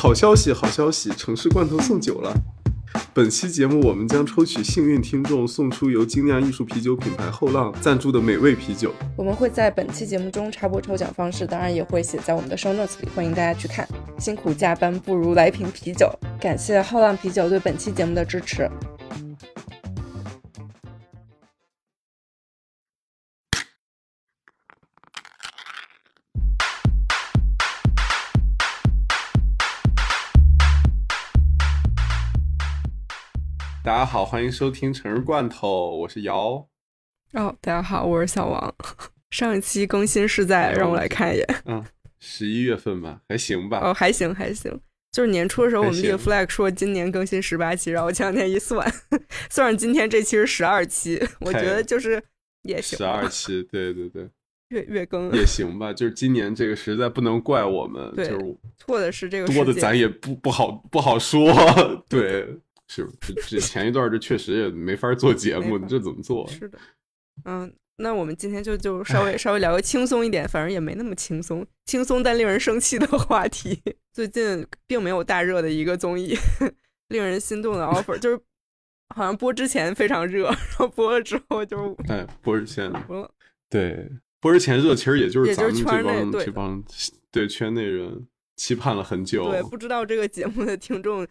好消息，好消息！城市罐头送酒了。本期节目我们将抽取幸运听众，送出由精酿艺术啤酒品牌后浪赞助的美味啤酒。我们会在本期节目中插播抽奖方式，当然也会写在我们的 show notes 里，欢迎大家去看。辛苦加班，不如来瓶啤酒。感谢后浪啤酒对本期节目的支持。大家好，欢迎收听城市罐头，我是瑶。哦，大家好，我是小王。上一期更新是在，让我来看一眼。嗯，十一月份吧，还行吧。哦，还行还行。就是年初的时候，我们立 flag 说今年更新十八期，然后前两天一算，算上今天这期是十二期，我觉得就是也行。十二期，对对对，月月更也行吧。就是今年这个实在不能怪我们，就是错的是这个多的，咱也不不好不好说。对。是，这这前一段这确实也没法做节目，你这怎么做？是的，嗯，那我们今天就就稍微稍微聊个轻松一点，反正也没那么轻松，轻松但令人生气的话题。最近并没有大热的一个综艺，令人心动的 offer，就是好像播之前非常热，然后播了之后就 哎，播之前播了，对，播之前热，其实也就是咱们这帮这帮对圈内人期盼了很久。对，不知道这个节目的听众。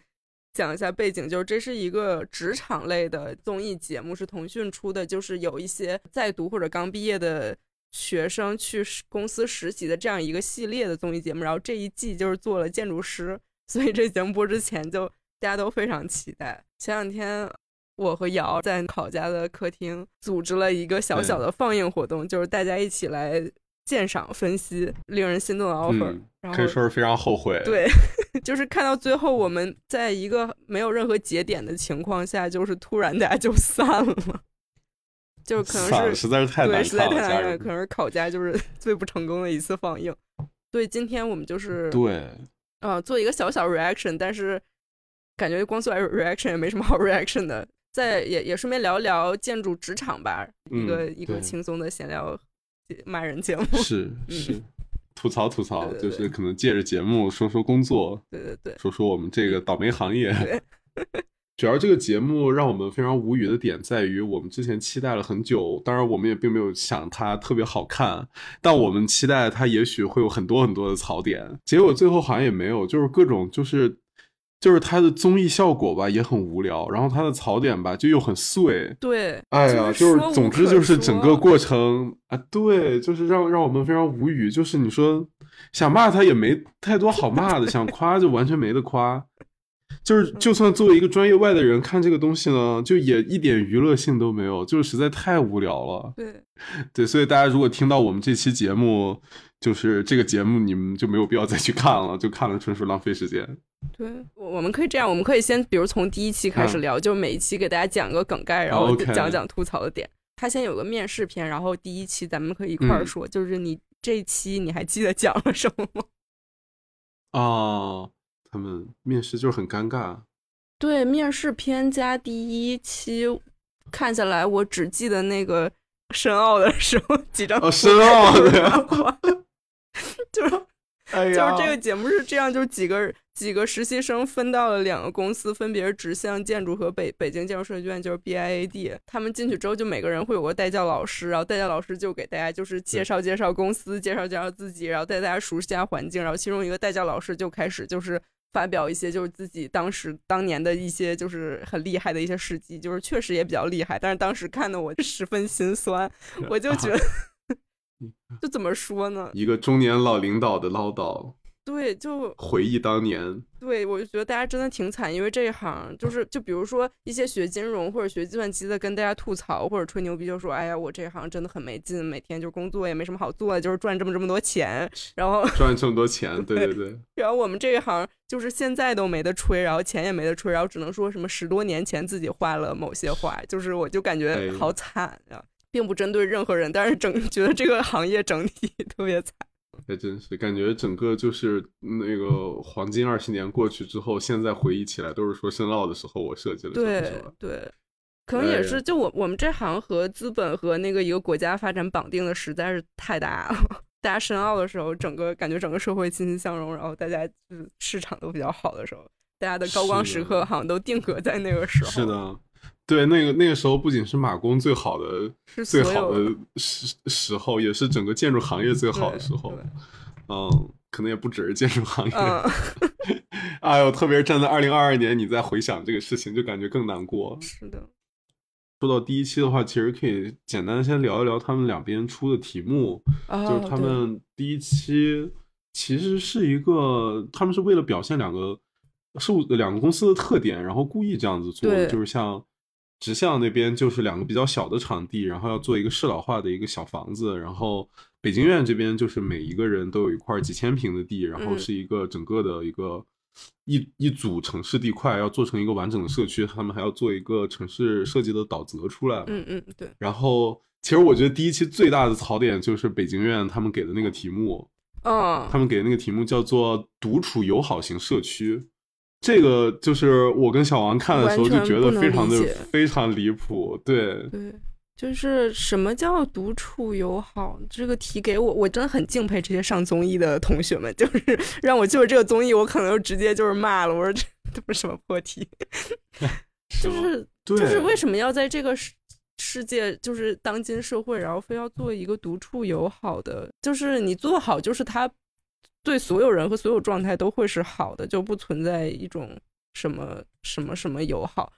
讲一下背景，就是这是一个职场类的综艺节目，是腾讯出的，就是有一些在读或者刚毕业的学生去公司实习的这样一个系列的综艺节目。然后这一季就是做了建筑师，所以这节目播之前就大家都非常期待。前两天我和瑶在考家的客厅组织了一个小小的放映活动，就是大家一起来。鉴赏分析令人心动的 offer，可以说是非常后悔。对，就是看到最后，我们在一个没有任何节点的情况下，就是突然大家就 散了，就可能是实在是太对，实在太难了。可能是考家就是 最不成功的一次放映。所以今天我们就是对，呃，做一个小小 reaction，但是感觉光做 reaction 也没什么好 reaction 的。再也也顺便聊一聊建筑职场吧，一个一个轻松的闲聊。骂人节目是是吐槽吐槽，就是可能借着节目说说工作，对对对，说说我们这个倒霉行业。主要这个节目让我们非常无语的点在于，我们之前期待了很久，当然我们也并没有想它特别好看，但我们期待它也许会有很多很多的槽点，结果最后好像也没有，就是各种就是。就是它的综艺效果吧，也很无聊，然后它的槽点吧，就又很碎。对，哎呀，就是总之就是整个过程啊，对，就是让让我们非常无语。就是你说想骂他也没太多好骂的，想夸就完全没得夸。就是就算作为一个专业外的人看这个东西呢，就也一点娱乐性都没有，就是实在太无聊了。对，对，所以大家如果听到我们这期节目，就是这个节目，你们就没有必要再去看了，就看了纯属浪费时间。对，我我们可以这样，我们可以先比如从第一期开始聊，就每一期给大家讲个梗概，然后讲讲吐槽的点。他先有个面试篇，然后第一期咱们可以一块儿说，就是你这一期你还记得讲了什么吗？哦。他们面试就是很尴尬，对，面试篇加第一期看下来，我只记得那个深奥的时候几张哦，申奥的，就是，就是这个节目是这样，就是几个几个实习生分到了两个公司，分别是直向建筑和北北京建筑设计院，就是 BIAD。他们进去之后，就每个人会有个代教老师，然后代教老师就给大家就是介绍介绍公司，介绍介绍自己，然后带大家熟悉一下环境。然后其中一个代教老师就开始就是。发表一些就是自己当时当年的一些就是很厉害的一些事迹，就是确实也比较厉害，但是当时看的我 十分心酸，我就觉得，就怎么说呢？一个中年老领导的唠叨。对，就回忆当年。对，我就觉得大家真的挺惨，因为这一行就是，就比如说一些学金融或者学计算机的，跟大家吐槽或者吹牛逼，就说：“哎呀，我这一行真的很没劲，每天就工作也没什么好做的，就是赚这么这么多钱。”然后赚这么多钱，对对对。然后我们这一行就是现在都没得吹，然后钱也没得吹，然后只能说什么十多年前自己画了某些画，就是我就感觉好惨呀，并不针对任何人，但是整觉得这个行业整体 特别惨。还真是感觉整个就是那个黄金二十年过去之后，现在回忆起来都是说深奥的时候我设计的，对对，可能也是就我我们这行和资本和那个一个国家发展绑定的实在是太大了。大家深奥的时候，整个感觉整个社会欣欣向荣，然后大家就是市场都比较好的时候，大家的高光时刻好像都定格在那个时候。是的，对，那个那个时候不仅是马工最好的、最好的时时候，也是整个建筑行业最好的时候。嗯，可能也不只是建筑行业。哎呦，特别是站在二零二二年，你再回想这个事情，就感觉更难过。是的。说到第一期的话，其实可以简单先聊一聊他们两边出的题目。就是他们第一期其实是一个，他们是为了表现两个事物、两个公司的特点，然后故意这样子做。就是像直向那边，就是两个比较小的场地，然后要做一个适老化的一个小房子。然后北京院这边就是每一个人都有一块几千平的地，然后是一个整个的一个。一一组城市地块要做成一个完整的社区，他们还要做一个城市设计的导则出来。嗯嗯，对。然后，其实我觉得第一期最大的槽点就是北京院他们给的那个题目。嗯。他们给的那个题目叫做“独处友好型社区”，这个就是我跟小王看的时候就觉得非常的非常离谱。对。对。就是什么叫独处友好？这个题给我，我真的很敬佩这些上综艺的同学们。就是 让我就是这个综艺，我可能就直接就是骂了。我说这都是什么破题？就是就是为什么要在这个世世界，就是当今社会，然后非要做一个独处友好的？就是你做好，就是他对所有人和所有状态都会是好的，就不存在一种什么什么什么友好。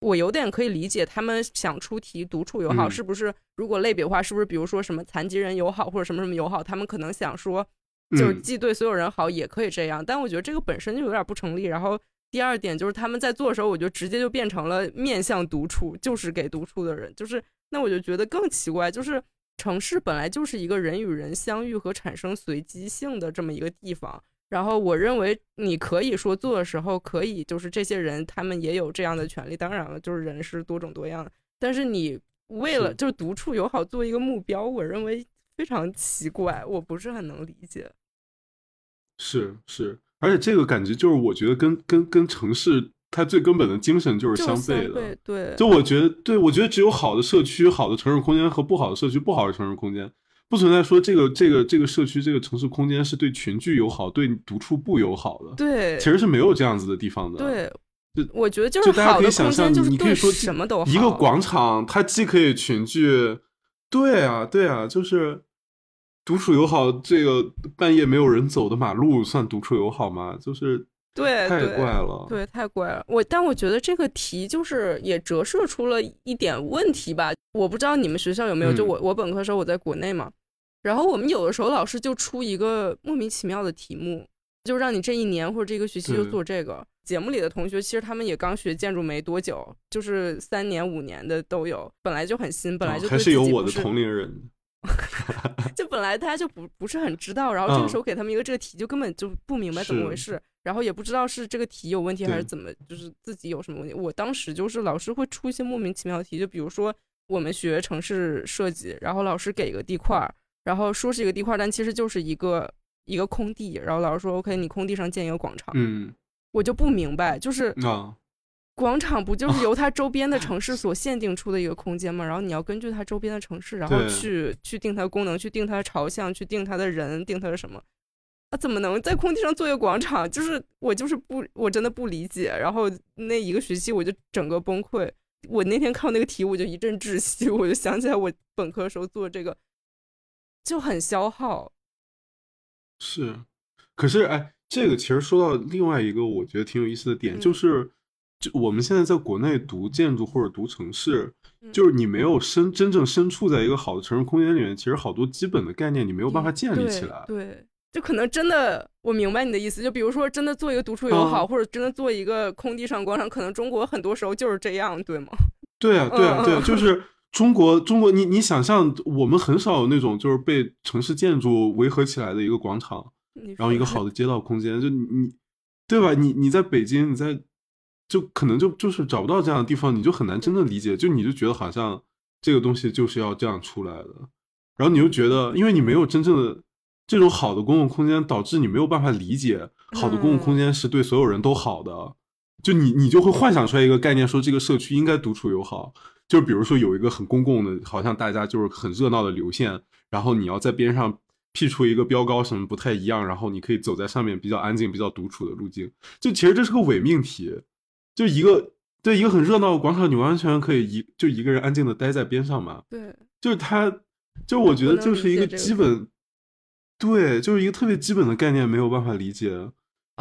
我有点可以理解他们想出题独处友好，是不是？如果类别的话，是不是比如说什么残疾人友好或者什么什么友好？他们可能想说，就是既对所有人好，也可以这样。但我觉得这个本身就有点不成立。然后第二点就是他们在做的时候，我就直接就变成了面向独处，就是给独处的人。就是那我就觉得更奇怪，就是城市本来就是一个人与人相遇和产生随机性的这么一个地方。然后我认为你可以说做的时候可以，就是这些人他们也有这样的权利。当然了，就是人是多种多样的。但是你为了就是独处友好做一个目标，我认为非常奇怪，我不是很能理解。是是，而且这个感觉就是我觉得跟跟跟城市它最根本的精神就是相悖的。对，就我觉得，对我觉得只有好的社区、好的城市空间和不好的社区、不好的城市空间。不存在说这个这个这个社区这个城市空间是对群聚友好，对独处不友好的。对，其实是没有这样子的地方的。对，就我觉得就是大家可以想象，你可以说什么都好。一个广场，它既可以群聚，对啊，对啊，就是独处友好。这个半夜没有人走的马路算独处友好吗？就是对，太怪了，对，太怪了。我但我觉得这个题就是也折射出了一点问题吧。我不知道你们学校有没有，就我我本科时候我在国内嘛。然后我们有的时候老师就出一个莫名其妙的题目，就让你这一年或者这个学期就做这个。节目里的同学其实他们也刚学建筑没多久，就是三年五年的都有，本来就很新，本来就还是有我的同龄人，就本来大家就不不是很知道，然后这个时候给他们一个这个题，就根本就不明白怎么回事，然后也不知道是这个题有问题还是怎么，就是自己有什么问题。我当时就是老师会出一些莫名其妙的题，就比如说我们学城市设计，然后老师给一个地块儿。然后说是一个地块，但其实就是一个一个空地。然后老师说：“OK，你空地上建一个广场。”嗯，我就不明白，就是啊，广场不就是由它周边的城市 所限定出的一个空间吗？然后你要根据它周边的城市，然后去去定它的功能，去定它的朝向，去定它的人，定它的什么？啊，怎么能在空地上做一个广场？就是我就是不，我真的不理解。然后那一个学期我就整个崩溃。我那天看到那个题，我就一阵窒息。我就想起来我本科时候做这个。就很消耗，是，可是哎，这个其实说到另外一个我觉得挺有意思的点，就是，就我们现在在国内读建筑或者读城市，就是你没有身真正身处在一个好的城市空间里面，其实好多基本的概念你没有办法建立起来。对，就可能真的，我明白你的意思。就比如说，真的做一个独处友好，或者真的做一个空地上广场，可能中国很多时候就是这样，对吗？对啊，对啊，对，就是。中国，中国，你你想象，我们很少有那种就是被城市建筑围合起来的一个广场，然后一个好的街道空间，就你，对吧？你你在北京，你在，就可能就就是找不到这样的地方，你就很难真正理解，就你就觉得好像这个东西就是要这样出来的，然后你又觉得，因为你没有真正的这种好的公共空间，导致你没有办法理解好的公共空间是对所有人都好的，就你你就会幻想出来一个概念，说这个社区应该独处友好。就比如说有一个很公共的，好像大家就是很热闹的流线，然后你要在边上辟出一个标高什么不太一样，然后你可以走在上面比较安静、比较独处的路径。就其实这是个伪命题，就一个对一个很热闹的广场，你完全可以一就一个人安静的待在边上嘛。对，就是他，就我觉得就是一个基本，对，就是一个特别基本的概念，没有办法理解。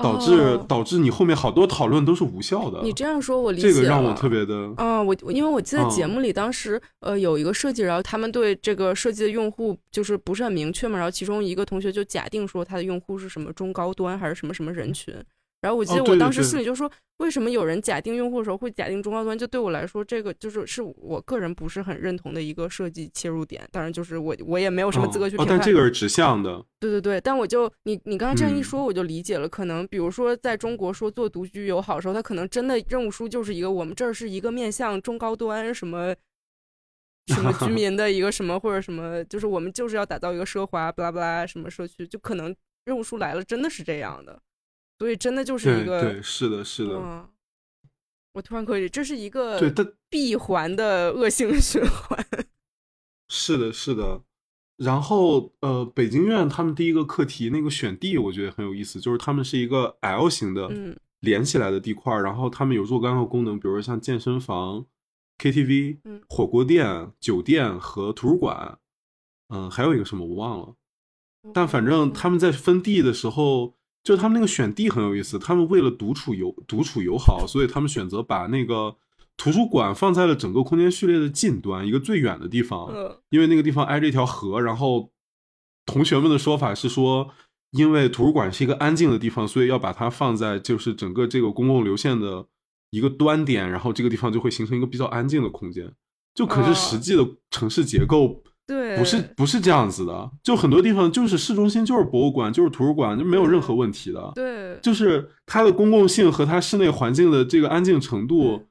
导致导致你后面好多讨论都是无效的。你这样说，我理解这个让我特别的啊，我因为我记得节目里当时呃有一个设计，然后他们对这个设计的用户就是不是很明确嘛，然后其中一个同学就假定说他的用户是什么中高端还是什么什么人群。然后我记得我当时心里就说，为什么有人假定用户的时候会假定中高端？就对我来说，这个就是是我个人不是很认同的一个设计切入点。当然，就是我我也没有什么资格去评判。但这个是指向的。对对对，但我就你你刚刚这样一说，我就理解了。可能比如说在中国说做独居友好的时候，他可能真的任务书就是一个我们这儿是一个面向中高端什么什么居 民的一个什么或者什么，就是我们就是要打造一个奢华巴拉巴拉什么社区，就可能任务书来了真的是这样的。所以真的就是一个对，是的，是的。我突然可以，这是一个对它闭环的恶性循环。是的，是的。然后呃，北京院他们第一个课题那个选地，我觉得很有意思，就是他们是一个 L 型的连起来的地块，然后他们有若干个功能，比如说像健身房、KTV、火锅店、酒店和图书馆。嗯，还有一个什么我忘了，但反正他们在分地的时候。就他们那个选地很有意思，他们为了独处友独处友好，所以他们选择把那个图书馆放在了整个空间序列的近端，一个最远的地方。因为那个地方挨着一条河。然后同学们的说法是说，因为图书馆是一个安静的地方，所以要把它放在就是整个这个公共流线的一个端点，然后这个地方就会形成一个比较安静的空间。就可是实际的城市结构。对，不是不是这样子的，就很多地方就是市中心就是博物馆就是图书馆就没有任何问题的。对，就是它的公共性和它室内环境的这个安静程度，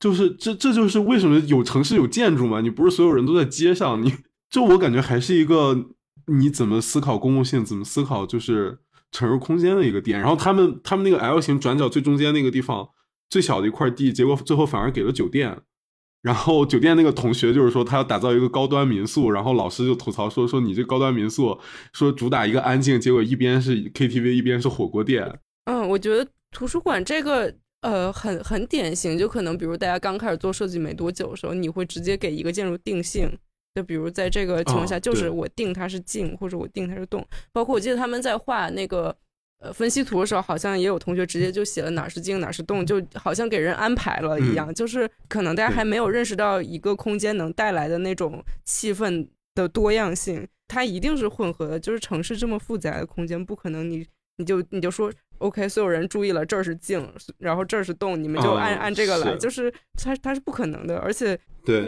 就是这这就是为什么有城市有建筑嘛？你不是所有人都在街上，你就我感觉还是一个你怎么思考公共性，怎么思考就是城市空间的一个点。然后他们他们那个 L 型转角最中间那个地方最小的一块地，结果最后反而给了酒店。然后酒店那个同学就是说他要打造一个高端民宿，然后老师就吐槽说说你这高端民宿说主打一个安静，结果一边是 KTV 一边是火锅店。嗯，我觉得图书馆这个呃很很典型，就可能比如大家刚开始做设计没多久的时候，你会直接给一个建筑定性，就比如在这个情况下，就是我定它是静，或者我定它是动。包括我记得他们在画那个。呃，分析图的时候，好像也有同学直接就写了哪是静哪是动，就好像给人安排了一样。就是可能大家还没有认识到一个空间能带来的那种气氛的多样性，它一定是混合的。就是城市这么复杂的空间，不可能你你就你就说。OK，所有人注意了，这儿是静，然后这儿是动，你们就按按这个来，就是它它是不可能的，而且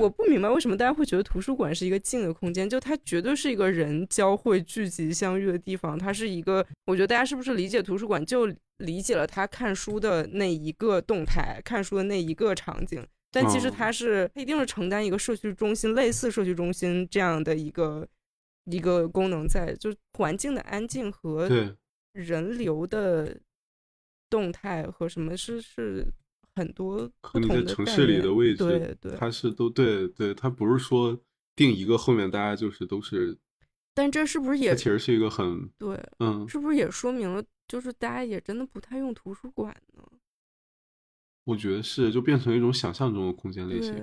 我不明白为什么大家会觉得图书馆是一个静的空间，就它绝对是一个人交汇、聚集、相遇的地方，它是一个，我觉得大家是不是理解图书馆就理解了他看书的那一个动态，看书的那一个场景，但其实它是它一定是承担一个社区中心，类似社区中心这样的一个一个功能在，就环境的安静和。人流的动态和什么是是很多和你在城市里的位置，对对，它是都对对，它不是说定一个后面大家就是都是，但这是不是也其实是一个很对嗯，是不是也说明了就是大家也真的不太用图书馆呢？我觉得是，就变成一种想象中的空间类型，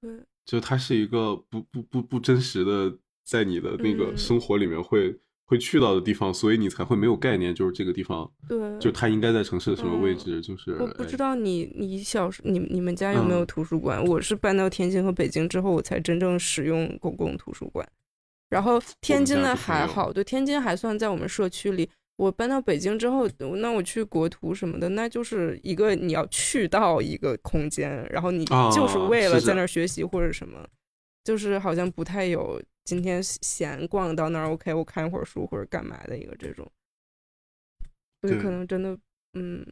对，就它是一个不不不不真实的，在你的那个生活里面会。会去到的地方，所以你才会没有概念，就是这个地方，对，就它应该在城市的什么位置，就是我不知道你你小时你你们家有没有图书馆？我是搬到天津和北京之后，我才真正使用公共图书馆。然后天津的还好，对，天津还算在我们社区里。我搬到北京之后，那我去国图什么的，那就是一个你要去到一个空间，然后你就是为了在那儿学习或者什么，就是好像不太有。今天闲逛到那儿，OK，我看一会儿书或者干嘛的一个这种，所以可能真的，嗯。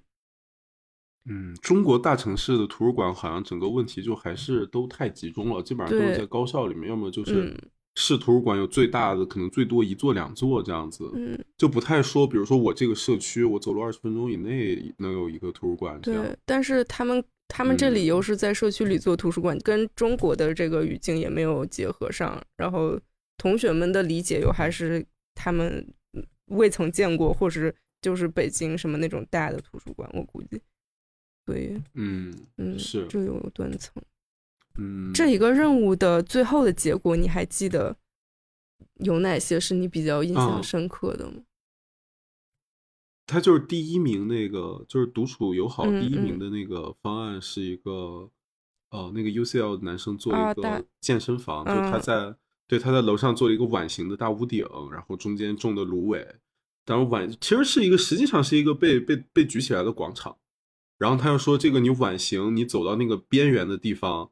嗯，中国大城市的图书馆好像整个问题就还是都太集中了，基本上都是在高校里面，要么就是。市图书馆有最大的，可能最多一座两座这样子，嗯，就不太说，比如说我这个社区，我走路二十分钟以内能有一个图书馆，对，但是他们。他们这里又是在社区里做图书馆，跟中国的这个语境也没有结合上，然后同学们的理解又还是他们未曾见过，或是就是北京什么那种大的图书馆，我估计。对，嗯嗯，是就有断层。嗯，这一个任务的最后的结果，你还记得有哪些是你比较印象深刻的吗？他就是第一名那个，就是独处友好第一名的那个方案是一个，呃，那个 UCL 男生做一个健身房，就他在对他在楼上做了一个碗形的大屋顶，然后中间种的芦苇，然后碗其实是一个实际上是一个被被被举起来的广场，然后他又说这个你碗形你走到那个边缘的地方，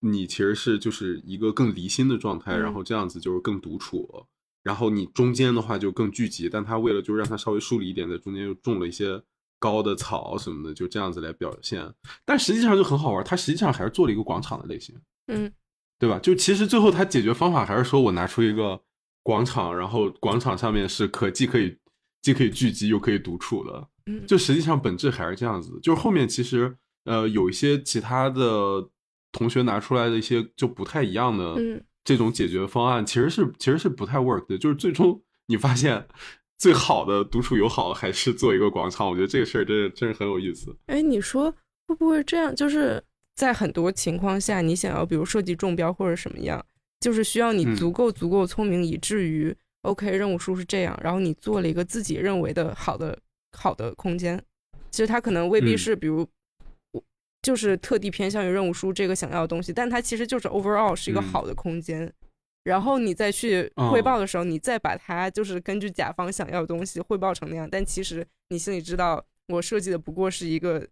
你其实是就是一个更离心的状态，然后这样子就是更独处。然后你中间的话就更聚集，但他为了就让它稍微疏离一点，在中间又种了一些高的草什么的，就这样子来表现。但实际上就很好玩，他实际上还是做了一个广场的类型，嗯，对吧？就其实最后他解决方法还是说我拿出一个广场，然后广场上面是可既可以既可以聚集又可以独处的，嗯，就实际上本质还是这样子。就是后面其实呃有一些其他的同学拿出来的一些就不太一样的，嗯。这种解决方案其实是其实是不太 work 的，就是最终你发现最好的独处友好还是做一个广场。我觉得这个事儿真是真是很有意思。哎，你说会不会这样？就是在很多情况下，你想要比如设计中标或者什么样，就是需要你足够足够聪明，以至于 OK 任务书是这样，然后你做了一个自己认为的好的好的空间。其实它可能未必是比如。就是特地偏向于任务书这个想要的东西，但它其实就是 overall 是一个好的空间。然后你再去汇报的时候，你再把它就是根据甲方想要的东西汇报成那样，但其实你心里知道，我设计的不过是一个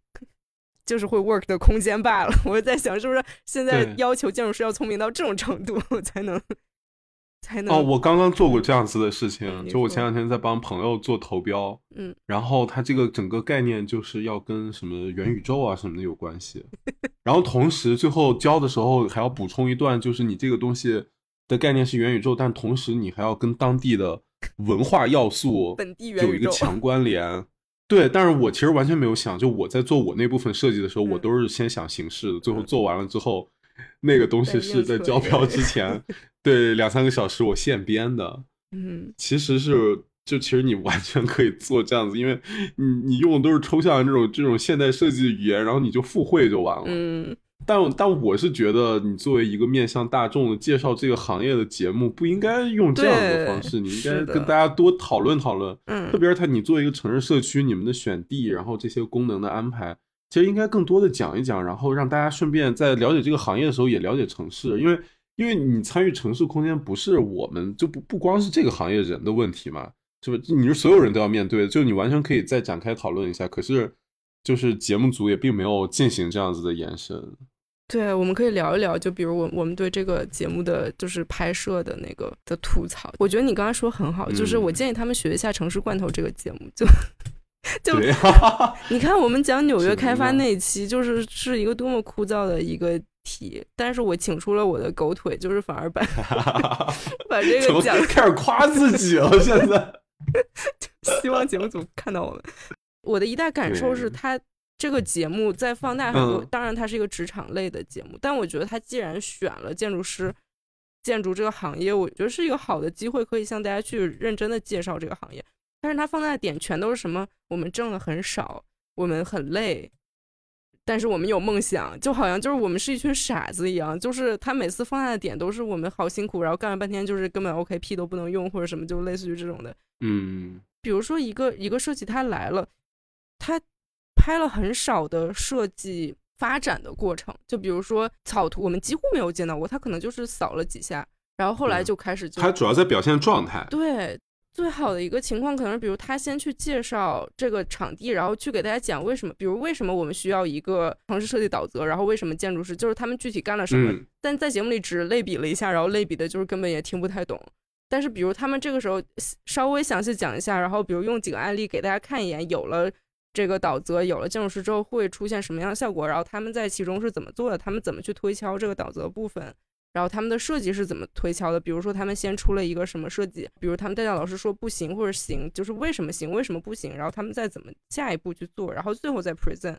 就是会 work 的空间罢了。我在想，是不是现在要求建筑师要聪明到这种程度才能？才能哦，我刚刚做过这样子的事情，就我前两天在帮朋友做投标，嗯，然后他这个整个概念就是要跟什么元宇宙啊什么的有关系，然后同时最后交的时候还要补充一段，就是你这个东西的概念是元宇宙，但同时你还要跟当地的文化要素本地有一个强关联，对，但是我其实完全没有想，就我在做我那部分设计的时候，我都是先想形式的，最后做完了之后。那个东西是在交标之前，对两三个小时我现编的。嗯，其实是就其实你完全可以做这样子，因为你你用的都是抽象的这种这种现代设计的语言，然后你就附会就完了。嗯，但但我是觉得，你作为一个面向大众的介绍这个行业的节目，不应该用这样的方式，你应该跟大家多讨论讨论。嗯，特别是他，你作为一个城市社区，你们的选地，然后这些功能的安排。其实应该更多的讲一讲，然后让大家顺便在了解这个行业的时候也了解城市，因为因为你参与城市空间不是我们就不不光是这个行业人的问题嘛，是不？你是所有人都要面对，就你完全可以再展开讨论一下。可是就是节目组也并没有进行这样子的延伸。对，我们可以聊一聊，就比如我我们对这个节目的就是拍摄的那个的吐槽。我觉得你刚才说很好，就是我建议他们学一下《城市罐头》这个节目，就。就 你看，我们讲纽约开发那一期，就是是一个多么枯燥的一个题，但是我请出了我的狗腿，就是反而把 把这个讲开始夸自己了。现在希望节目组看到我们。我的一大感受是，他这个节目在放大很多。当然，它是一个职场类的节目，但我觉得他既然选了建筑师、建筑这个行业，我觉得是一个好的机会，可以向大家去认真的介绍这个行业。但是他放大的点全都是什么？我们挣的很少，我们很累，但是我们有梦想，就好像就是我们是一群傻子一样。就是他每次放大的点都是我们好辛苦，然后干了半天就是根本 OK P 都不能用或者什么，就类似于这种的。嗯，比如说一个一个设计他来了，他拍了很少的设计发展的过程，就比如说草图，我们几乎没有见到过，他可能就是扫了几下，然后后来就开始就他主要在表现状态，对。最好的一个情况可能是，比如他先去介绍这个场地，然后去给大家讲为什么，比如为什么我们需要一个城市设计导则，然后为什么建筑师就是他们具体干了什么。但在节目里只类比了一下，然后类比的就是根本也听不太懂。但是比如他们这个时候稍微详细讲一下，然后比如用几个案例给大家看一眼，有了这个导则，有了建筑师之后会出现什么样的效果，然后他们在其中是怎么做的，他们怎么去推敲这个导则部分。然后他们的设计是怎么推敲的？比如说他们先出了一个什么设计，比如他们代教老师说不行或者行，就是为什么行，为什么不行？然后他们再怎么下一步去做，然后最后再 present，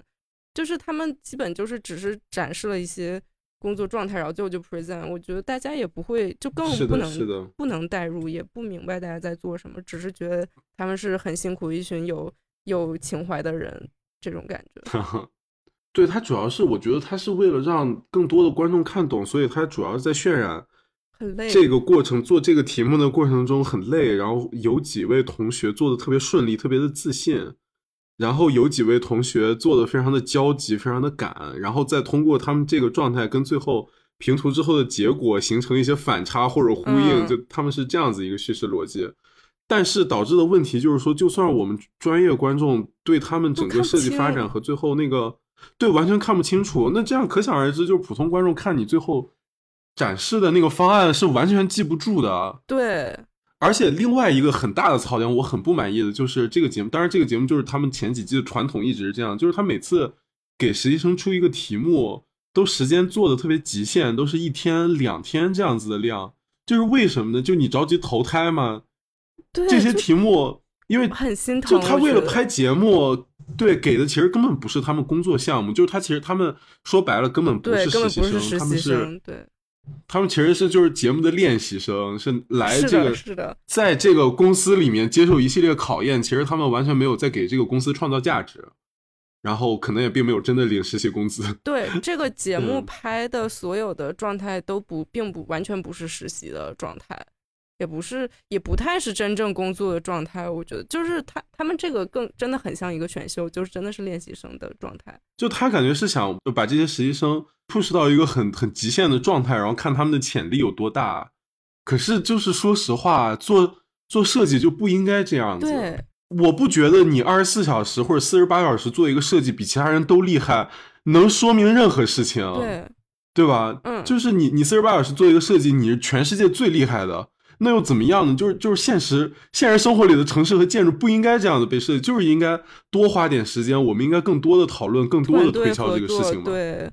就是他们基本就是只是展示了一些工作状态，然后最后就 present。我觉得大家也不会，就更不能不能代入，也不明白大家在做什么，只是觉得他们是很辛苦一群有有情怀的人，这种感觉。对他主要是，我觉得他是为了让更多的观众看懂，所以他主要是在渲染。很累。这个过程做这个题目的过程中很累，然后有几位同学做的特别顺利，特别的自信。然后有几位同学做的非常的焦急，非常的赶，然后再通过他们这个状态跟最后平图之后的结果形成一些反差或者呼应，就他们是这样子一个叙事逻辑。但是导致的问题就是说，就算我们专业观众对他们整个设计发展和最后那个对完全看不清楚，那这样可想而知，就是普通观众看你最后展示的那个方案是完全记不住的。对。而且另外一个很大的槽点，我很不满意的就是这个节目。当然，这个节目就是他们前几季的传统，一直是这样，就是他每次给实习生出一个题目，都时间做的特别极限，都是一天两天这样子的量。就是为什么呢？就你着急投胎吗？这些题目，因为很心疼。就他为了拍节目，对给的其实根本不是他们工作项目，就是他其实他们说白了根本不是实习生，他们是对。他们其实是就是节目的练习生，是来这个是的，在这个公司里面接受一系列考验。其实他们完全没有在给这个公司创造价值，然后可能也并没有真的领实习工资。对 这个节目拍的所有的状态都不，并不完全不是实习的状态。也不是，也不太是真正工作的状态。我觉得，就是他他们这个更真的很像一个选秀，就是真的是练习生的状态。就他感觉是想把这些实习生 push 到一个很很极限的状态，然后看他们的潜力有多大。可是，就是说实话，做做设计就不应该这样子。对，我不觉得你二十四小时或者四十八小时做一个设计比其他人都厉害，能说明任何事情。对，对吧？嗯，就是你你四十八小时做一个设计，你是全世界最厉害的。那又怎么样呢？就是就是现实现实生活里的城市和建筑不应该这样的被设计，就是应该多花点时间，我们应该更多的讨论，更多的推敲这个事情嘛，对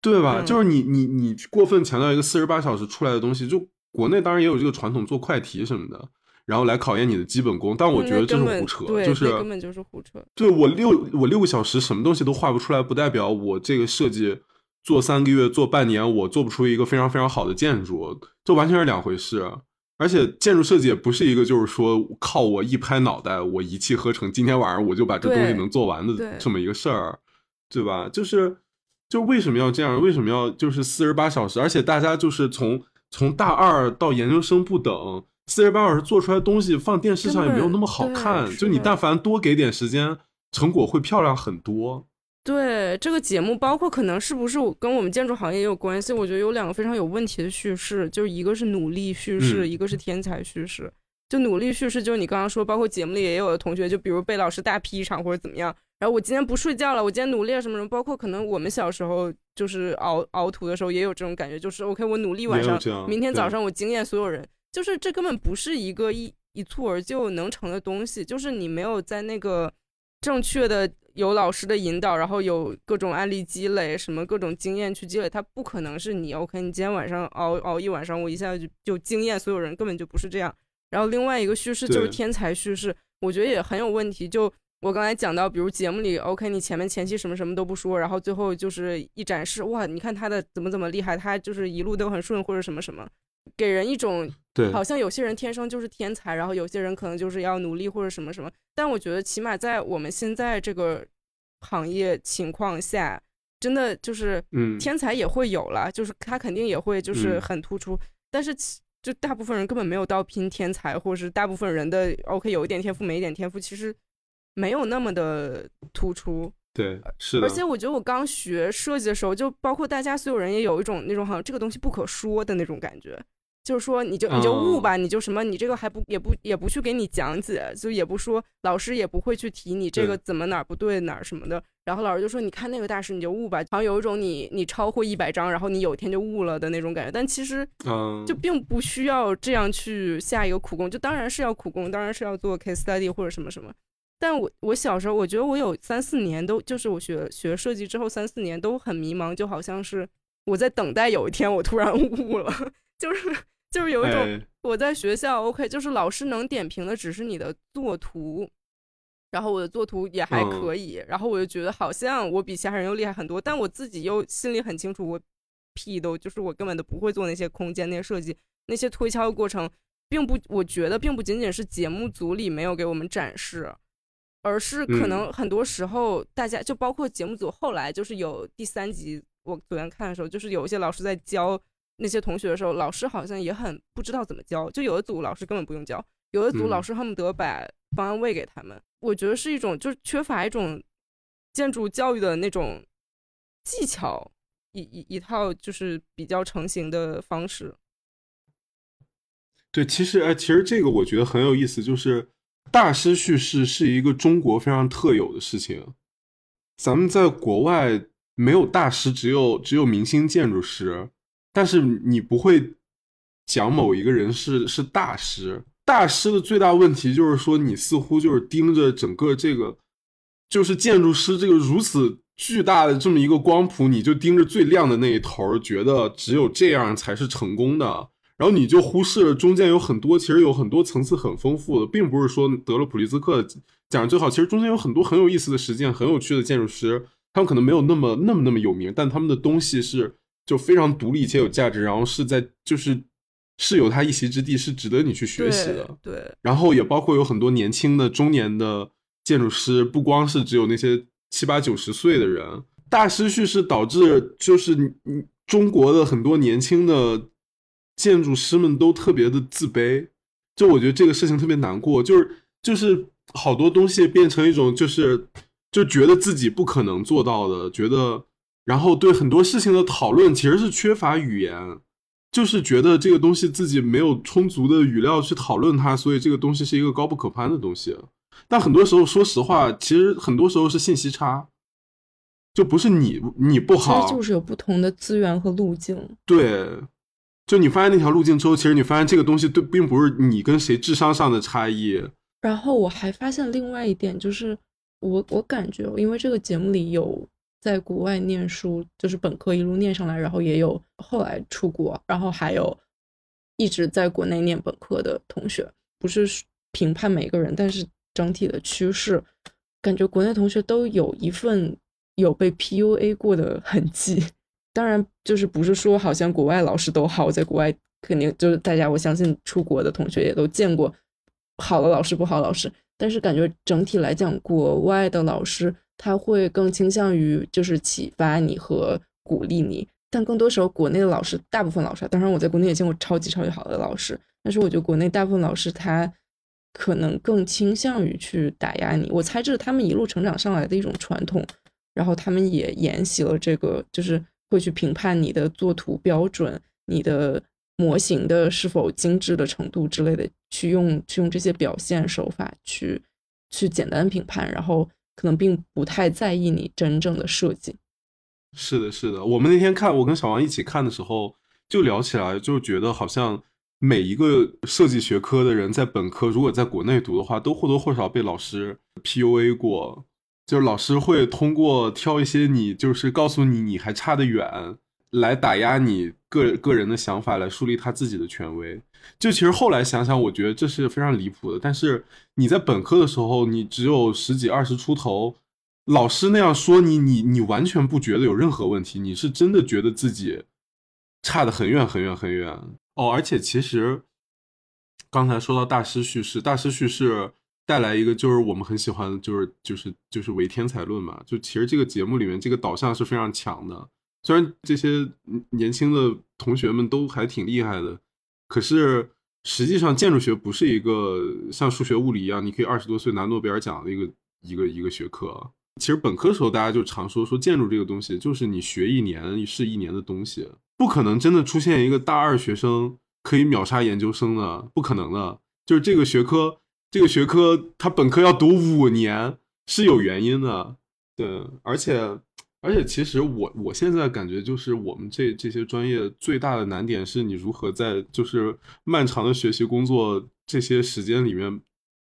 对吧？就是你你你过分强调一个四十八小时出来的东西，就国内当然也有这个传统，做快题什么的，然后来考验你的基本功，但我觉得这是胡扯，就是根本就是胡扯。对我六我六个小时什么东西都画不出来，不代表我这个设计做三个月做半年我做不出一个非常非常好的建筑，这完全是两回事。而且建筑设计也不是一个，就是说靠我一拍脑袋，我一气呵成，今天晚上我就把这东西能做完的这么一个事儿，对吧？就是，就为什么要这样？为什么要就是四十八小时？而且大家就是从从大二到研究生不等，四十八小时做出来东西放电视上也没有那么好看。就你但凡多给点时间，成果会漂亮很多。对这个节目，包括可能是不是跟我们建筑行业也有关系？我觉得有两个非常有问题的叙事，就是一个是努力叙事，一个是天才叙事。就努力叙事，就是你刚刚说，包括节目里也有的同学，就比如被老师大批一场或者怎么样，然后我今天不睡觉了，我今天努力了什么什么。包括可能我们小时候就是熬熬图的时候也有这种感觉，就是 OK，我努力晚上，明天早上我惊艳所有人。就是这根本不是一个一一蹴而就能成的东西，就是你没有在那个正确的。有老师的引导，然后有各种案例积累，什么各种经验去积累，他不可能是你 OK，你今天晚上熬熬一晚上，我一下就就惊艳所有人，根本就不是这样。然后另外一个叙事就是天才叙事，我觉得也很有问题。就我刚才讲到，比如节目里 OK，你前面前期什么什么都不说，然后最后就是一展示，哇，你看他的怎么怎么厉害，他就是一路都很顺或者什么什么。给人一种，对，好像有些人天生就是天才，然后有些人可能就是要努力或者什么什么。但我觉得，起码在我们现在这个行业情况下，真的就是，嗯，天才也会有了，就是他肯定也会就是很突出。但是，就大部分人根本没有到拼天才，或者是大部分人的 OK 有一点天赋，没一点天赋，其实没有那么的突出。对，是的。而且我觉得我刚学设计的时候，就包括大家所有人也有一种那种好像这个东西不可说的那种感觉，就是说你就你就悟吧，你就什么你这个还不也不也不去给你讲解，就也不说老师也不会去提你这个怎么哪儿不对哪儿什么的，然后老师就说你看那个大师你就悟吧，好像有一种你你超会一百张，然后你有一天就悟了的那种感觉。但其实就并不需要这样去下一个苦功，就当然是要苦功，当然是要做 case study 或者什么什么。但我我小时候，我觉得我有三四年都就是我学学设计之后三四年都很迷茫，就好像是我在等待有一天我突然悟了，就是就是有一种我在学校 OK，就是老师能点评的只是你的作图，然后我的作图也还可以，然后我就觉得好像我比其他人又厉害很多，但我自己又心里很清楚，我屁都就是我根本都不会做那些空间那些设计那些推敲的过程，并不我觉得并不仅仅是节目组里没有给我们展示，而是可能很多时候大家就包括节目组后来就是有第三集我昨天看的时候，就是有一些老师在教那些同学的时候，老师好像也很不知道怎么教，就有的组老师根本不用教，有的组老师恨不得把方案喂给他们，我觉得是一种就是缺乏一种建筑教育的那种技巧。一一一套就是比较成型的方式。对，其实哎，其实这个我觉得很有意思，就是大师叙事是一个中国非常特有的事情。咱们在国外没有大师，只有只有明星建筑师，但是你不会讲某一个人是是大师。大师的最大问题就是说，你似乎就是盯着整个这个，就是建筑师这个如此。巨大的这么一个光谱，你就盯着最亮的那一头，觉得只有这样才是成功的，然后你就忽视了中间有很多，其实有很多层次很丰富的，并不是说得了普利兹克奖最好，其实中间有很多很有意思的实践，很有趣的建筑师，他们可能没有那么那么那么有名，但他们的东西是就非常独立且有价值，然后是在就是是有他一席之地，是值得你去学习的。对，然后也包括有很多年轻的中年的建筑师，不光是只有那些。七八九十岁的人，大师叙事导致就是你中国的很多年轻的建筑师们都特别的自卑，就我觉得这个事情特别难过，就是就是好多东西变成一种就是就觉得自己不可能做到的，觉得然后对很多事情的讨论其实是缺乏语言，就是觉得这个东西自己没有充足的语料去讨论它，所以这个东西是一个高不可攀的东西。但很多时候，说实话，其实很多时候是信息差，就不是你你不好，其实就是有不同的资源和路径。对，就你发现那条路径之后，其实你发现这个东西对，并不是你跟谁智商上的差异。然后我还发现另外一点，就是我我感觉，因为这个节目里有在国外念书，就是本科一路念上来，然后也有后来出国，然后还有一直在国内念本科的同学，不是评判每个人，但是。整体的趋势，感觉国内同学都有一份有被 PUA 过的痕迹。当然，就是不是说好像国外老师都好，在国外肯定就是大家，我相信出国的同学也都见过好的老师、不好老师。但是感觉整体来讲，国外的老师他会更倾向于就是启发你和鼓励你，但更多时候国内的老师，大部分老师，当然我在国内也见过超级超级好的老师，但是我觉得国内大部分老师他。可能更倾向于去打压你，我猜这是他们一路成长上来的一种传统，然后他们也沿袭了这个，就是会去评判你的作图标准、你的模型的是否精致的程度之类的，去用去用这些表现手法去去简单评判，然后可能并不太在意你真正的设计。是的，是的，我们那天看，我跟小王一起看的时候就聊起来，就觉得好像。每一个设计学科的人在本科，如果在国内读的话，都或多或少被老师 PUA 过。就是老师会通过挑一些你，就是告诉你你还差得远，来打压你个个人的想法，来树立他自己的权威。就其实后来想想，我觉得这是非常离谱的。但是你在本科的时候，你只有十几二十出头，老师那样说你，你你完全不觉得有任何问题，你是真的觉得自己差得很远很远很远。哦，而且其实刚才说到大师叙事，大师叙事带来一个就是我们很喜欢，就是就是就是唯天才论嘛。就其实这个节目里面这个导向是非常强的。虽然这些年轻的同学们都还挺厉害的，可是实际上建筑学不是一个像数学、物理一样，你可以二十多岁拿诺贝尔奖的一个一个一个学科。其实本科时候大家就常说说建筑这个东西，就是你学一年是一年的东西。不可能真的出现一个大二学生可以秒杀研究生的，不可能的。就是这个学科，这个学科他本科要读五年是有原因的。对，而且而且其实我我现在感觉就是我们这这些专业最大的难点是你如何在就是漫长的学习工作这些时间里面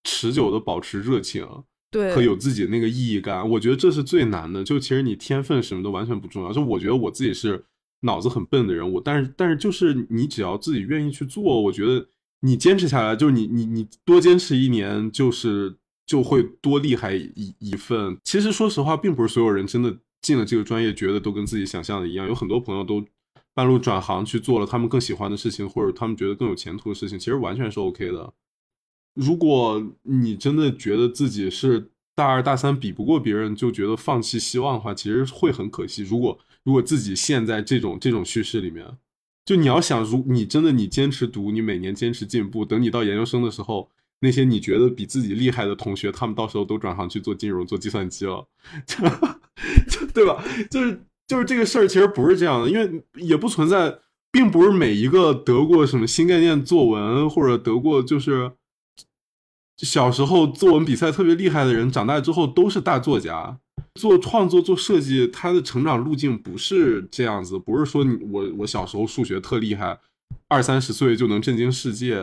持久的保持热情，对，和有自己的那个意义感。我觉得这是最难的。就其实你天分什么的完全不重要。就我觉得我自己是。脑子很笨的人，我但是但是就是你只要自己愿意去做，我觉得你坚持下来，就是你你你多坚持一年，就是就会多厉害一一份。其实说实话，并不是所有人真的进了这个专业，觉得都跟自己想象的一样。有很多朋友都半路转行去做了他们更喜欢的事情，或者他们觉得更有前途的事情，其实完全是 OK 的。如果你真的觉得自己是大二大三比不过别人，就觉得放弃希望的话，其实会很可惜。如果如果自己陷在这种这种叙事里面，就你要想，如你真的你坚持读，你每年坚持进步，等你到研究生的时候，那些你觉得比自己厉害的同学，他们到时候都转行去做金融、做计算机了，对吧？就是。就是这个事儿其实不是这样的，因为也不存在，并不是每一个得过什么新概念作文或者得过就是小时候作文比赛特别厉害的人，长大之后都是大作家。做创作、做设计，他的成长路径不是这样子，不是说你我我小时候数学特厉害，二三十岁就能震惊世界。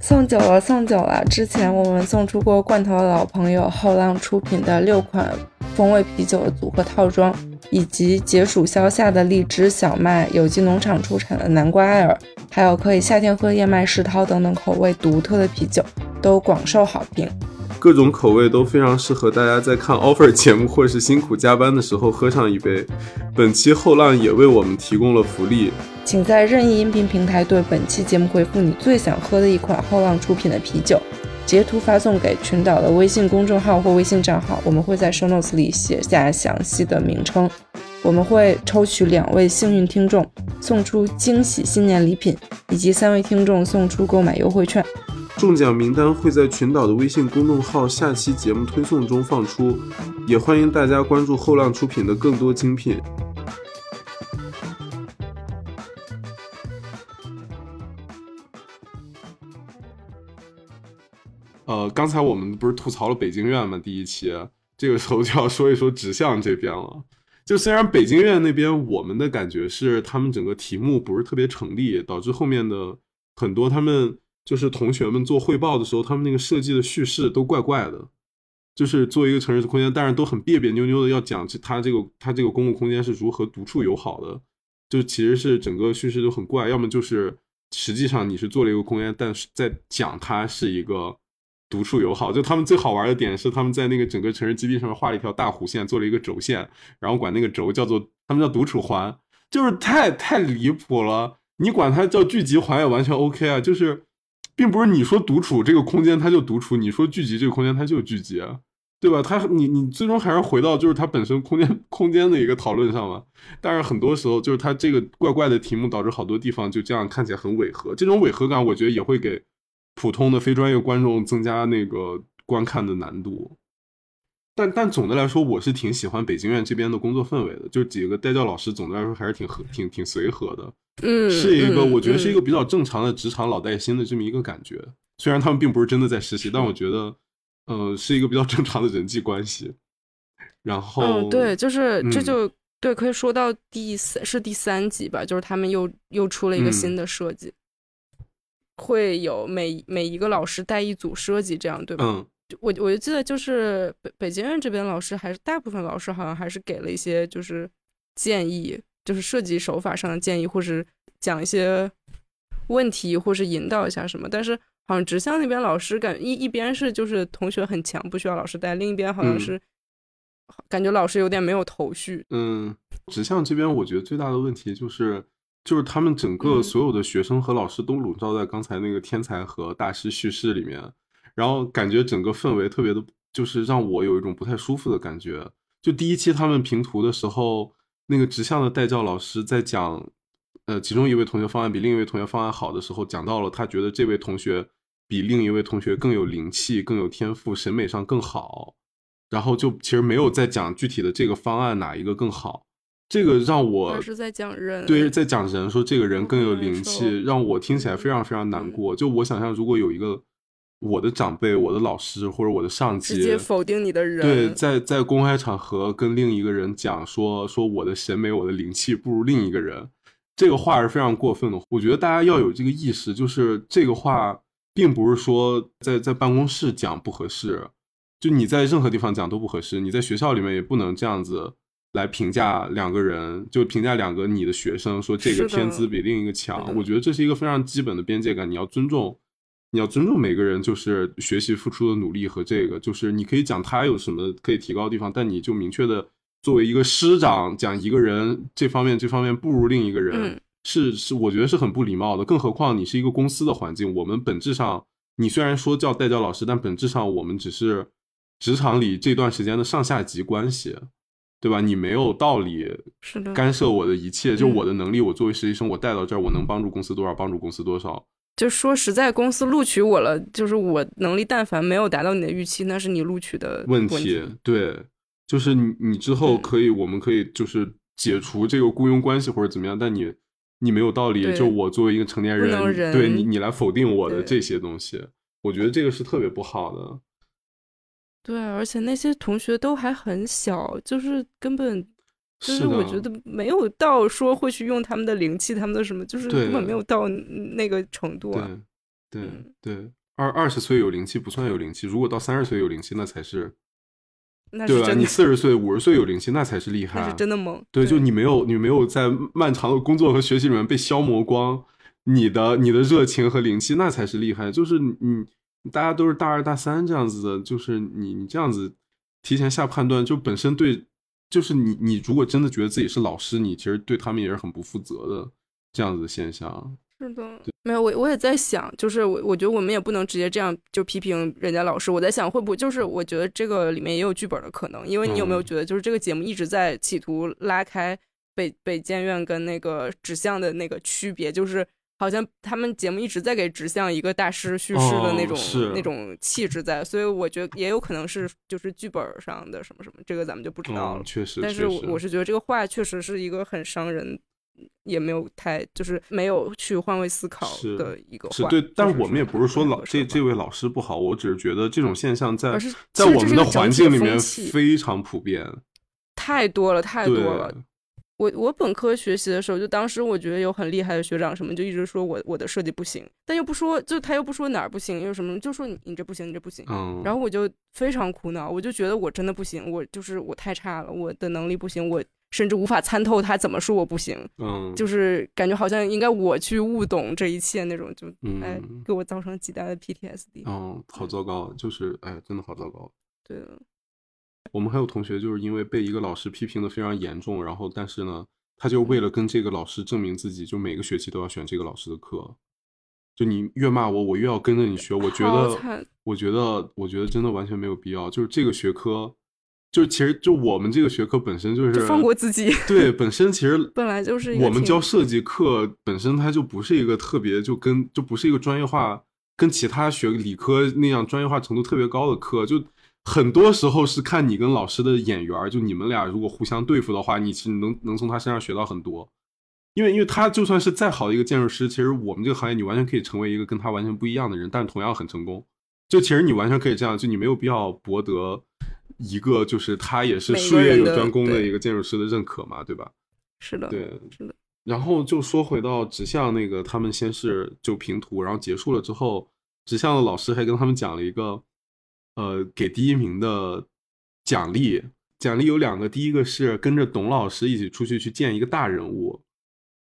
送酒了，送酒了！之前我们送出过罐头的老朋友后浪出品的六款风味啤酒的组合套装，以及解暑消夏的荔枝、小麦、有机农场出产的南瓜艾尔，还有可以夏天喝燕麦世涛等等口味独特的啤酒，都广受好评。各种口味都非常适合大家在看 offer 节目或是辛苦加班的时候喝上一杯。本期后浪也为我们提供了福利，请在任意音频平台对本期节目回复你最想喝的一款后浪出品的啤酒，截图发送给群岛的微信公众号或微信账号，我们会在 show notes 里写下详细的名称。我们会抽取两位幸运听众，送出惊喜新年礼品，以及三位听众送出购买优惠券。中奖名单会在群岛的微信公众号下期节目推送中放出，也欢迎大家关注后浪出品的更多精品。呃，刚才我们不是吐槽了北京院吗？第一期，这个时候就要说一说指向这边了。就虽然北京院那边，我们的感觉是他们整个题目不是特别成立，导致后面的很多他们。就是同学们做汇报的时候，他们那个设计的叙事都怪怪的，就是做一个城市空间，但是都很别别扭扭的要讲它这个它这个公共空间是如何独处友好的，就其实是整个叙事都很怪，要么就是实际上你是做了一个空间，但是在讲它是一个独处友好。就他们最好玩的点是他们在那个整个城市基地上面画了一条大弧线，做了一个轴线，然后管那个轴叫做他们叫独处环，就是太太离谱了。你管它叫聚集环也完全 OK 啊，就是。并不是你说独处这个空间它就独处，你说聚集这个空间它就聚集，对吧？它你你最终还是回到就是它本身空间空间的一个讨论上嘛。但是很多时候就是它这个怪怪的题目导致好多地方就这样看起来很违和，这种违和感我觉得也会给普通的非专业观众增加那个观看的难度。但但总的来说，我是挺喜欢北京院这边的工作氛围的，就几个带教老师总的来说还是挺和挺挺随和的。嗯，是一个我觉得是一个比较正常的职场老带新的这么一个感觉。虽然他们并不是真的在实习，但我觉得，呃，是一个比较正常的人际关系。然后，嗯，对，就是这就对，可以说到第三是第三集吧，就是他们又又出了一个新的设计，会有每每一个老师带一组设计，这样对吧？嗯，我我就记得就是北北京院这边老师还是大部分老师好像还是给了一些就是建议。就是设计手法上的建议，或是讲一些问题，或是引导一下什么。但是好像直向那边老师感一一边是就是同学很强，不需要老师带；另一边好像是感觉老师有点没有头绪。嗯，直向这边我觉得最大的问题就是就是他们整个所有的学生和老师都笼罩在刚才那个天才和大师叙事里面，然后感觉整个氛围特别的，就是让我有一种不太舒服的感觉。就第一期他们评图的时候。那个直向的代教老师在讲，呃，其中一位同学方案比另一位同学方案好的时候，讲到了他觉得这位同学比另一位同学更有灵气、更有天赋、审美上更好，然后就其实没有在讲具体的这个方案哪一个更好，这个让我是在讲人，对，在讲人，说这个人更有灵气，让我听起来非常非常难过。就我想象，如果有一个。我的长辈、我的老师或者我的上级直接否定你的人，对，在在公开场合跟另一个人讲说说我的审美、我的灵气不如另一个人，这个话是非常过分的。我觉得大家要有这个意识，就是这个话并不是说在在办公室讲不合适，就你在任何地方讲都不合适。你在学校里面也不能这样子来评价两个人，就评价两个你的学生说这个天资比另一个强。我觉得这是一个非常基本的边界感，你要尊重。你要尊重每个人，就是学习付出的努力和这个，就是你可以讲他有什么可以提高的地方，但你就明确的作为一个师长讲一个人这方面这方面不如另一个人，是是，我觉得是很不礼貌的。更何况你是一个公司的环境，我们本质上，你虽然说叫代教老师，但本质上我们只是职场里这段时间的上下级关系，对吧？你没有道理是的干涉我的一切，就我的能力，我作为实习生，我带到这儿，我能帮助公司多少，帮助公司多少。就说实在，公司录取我了，就是我能力但凡没有达到你的预期，那是你录取的问题。对，就是你你之后可以，我们可以就是解除这个雇佣关系或者怎么样，但你你没有道理，就我作为一个成年人，对你你来否定我的这些东西，我觉得这个是特别不好的。对，而且那些同学都还很小，就是根本。就是我觉得没有到说会去用他们的灵气，他们的什么，就是根本没有到那个程度啊。对对，二二十岁有灵气不算有灵气，如果到三十岁有灵气，那才是，对吧？你四十岁、五十岁有灵气，那才是厉害，那是真的猛。对，就你没有，你没有在漫长的工作和学习里面被消磨光你的你的热情和灵气，那才是厉害。就是你大家都是大二大三这样子的，就是你你这样子提前下判断，就本身对。就是你，你如果真的觉得自己是老师，你其实对他们也是很不负责的，这样子的现象。是的，没有我，我也在想，就是我，我觉得我们也不能直接这样就批评人家老师。我在想，会不会就是我觉得这个里面也有剧本的可能，因为你有没有觉得，就是这个节目一直在企图拉开北北监院跟那个指向的那个区别，就是。好像他们节目一直在给指向一个大师叙事的那种那种气质在，所以我觉得也有可能是就是剧本上的什么什么，这个咱们就不知道了。确实，但是我是觉得这个话确实是一个很伤人，也没有太就是没有去换位思考的一个话。对，但是我们也不是说老这这位老师不好，我只是觉得这种现象在在我们的环境里面非常普遍，太多了，太多了。我我本科学习的时候，就当时我觉得有很厉害的学长什么，就一直说我我的设计不行，但又不说，就他又不说哪儿不行，又什么，就说你你这不行，你这不行。嗯。然后我就非常苦恼，我就觉得我真的不行，我就是我太差了，我的能力不行，我甚至无法参透他怎么说我不行。嗯。就是感觉好像应该我去悟懂这一切那种，就哎给我造成极大的 PTSD。嗯，好糟糕，就是哎，真的好糟糕。对。我们还有同学就是因为被一个老师批评的非常严重，然后但是呢，他就为了跟这个老师证明自己，就每个学期都要选这个老师的课。就你越骂我，我越要跟着你学。我觉得，我觉得，我觉得真的完全没有必要。就是这个学科，就是其实就我们这个学科本身就是放过自己。对，本身其实 本来就是我们教设计课本身它就不是一个特别就跟就不是一个专业化，跟其他学理科那样专业化程度特别高的课就。很多时候是看你跟老师的眼缘，就你们俩如果互相对付的话，你其实能能从他身上学到很多。因为因为他就算是再好的一个建筑师，其实我们这个行业你完全可以成为一个跟他完全不一样的人，但是同样很成功。就其实你完全可以这样，就你没有必要博得一个就是他也是术业有专攻的一个建筑师的认可嘛，对吧？是的，对，是的。然后就说回到指向那个，他们先是就平图，然后结束了之后，指向的老师还跟他们讲了一个。呃，给第一名的奖励，奖励有两个，第一个是跟着董老师一起出去去见一个大人物，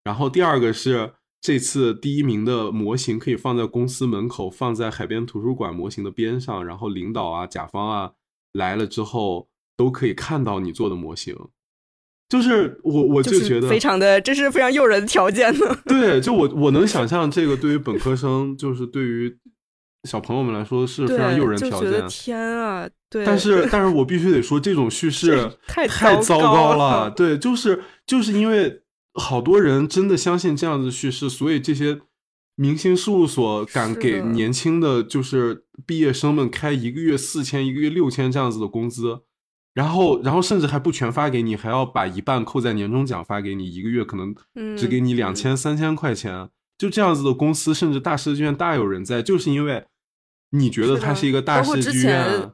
然后第二个是这次第一名的模型可以放在公司门口，放在海边图书馆模型的边上，然后领导啊、甲方啊来了之后都可以看到你做的模型，就是我我就觉得非常的，这是非常诱人的条件呢。对，就我我能想象这个对于本科生，就是对于。小朋友们来说是非常诱人条件。天啊，对。但是，但是我必须得说，这种叙事太太糟糕了。对，就是就是因为好多人真的相信这样子叙事，所以这些明星事务所敢给年轻的就是毕业生们开一个月四千、一个月六千这样子的工资，然后，然后甚至还不全发给你，还要把一半扣在年终奖发给你，一个月可能只给你两千、三千块钱。就这样子的公司，甚至大设计院大有人在，就是因为。你觉得他是一个大戏剧院？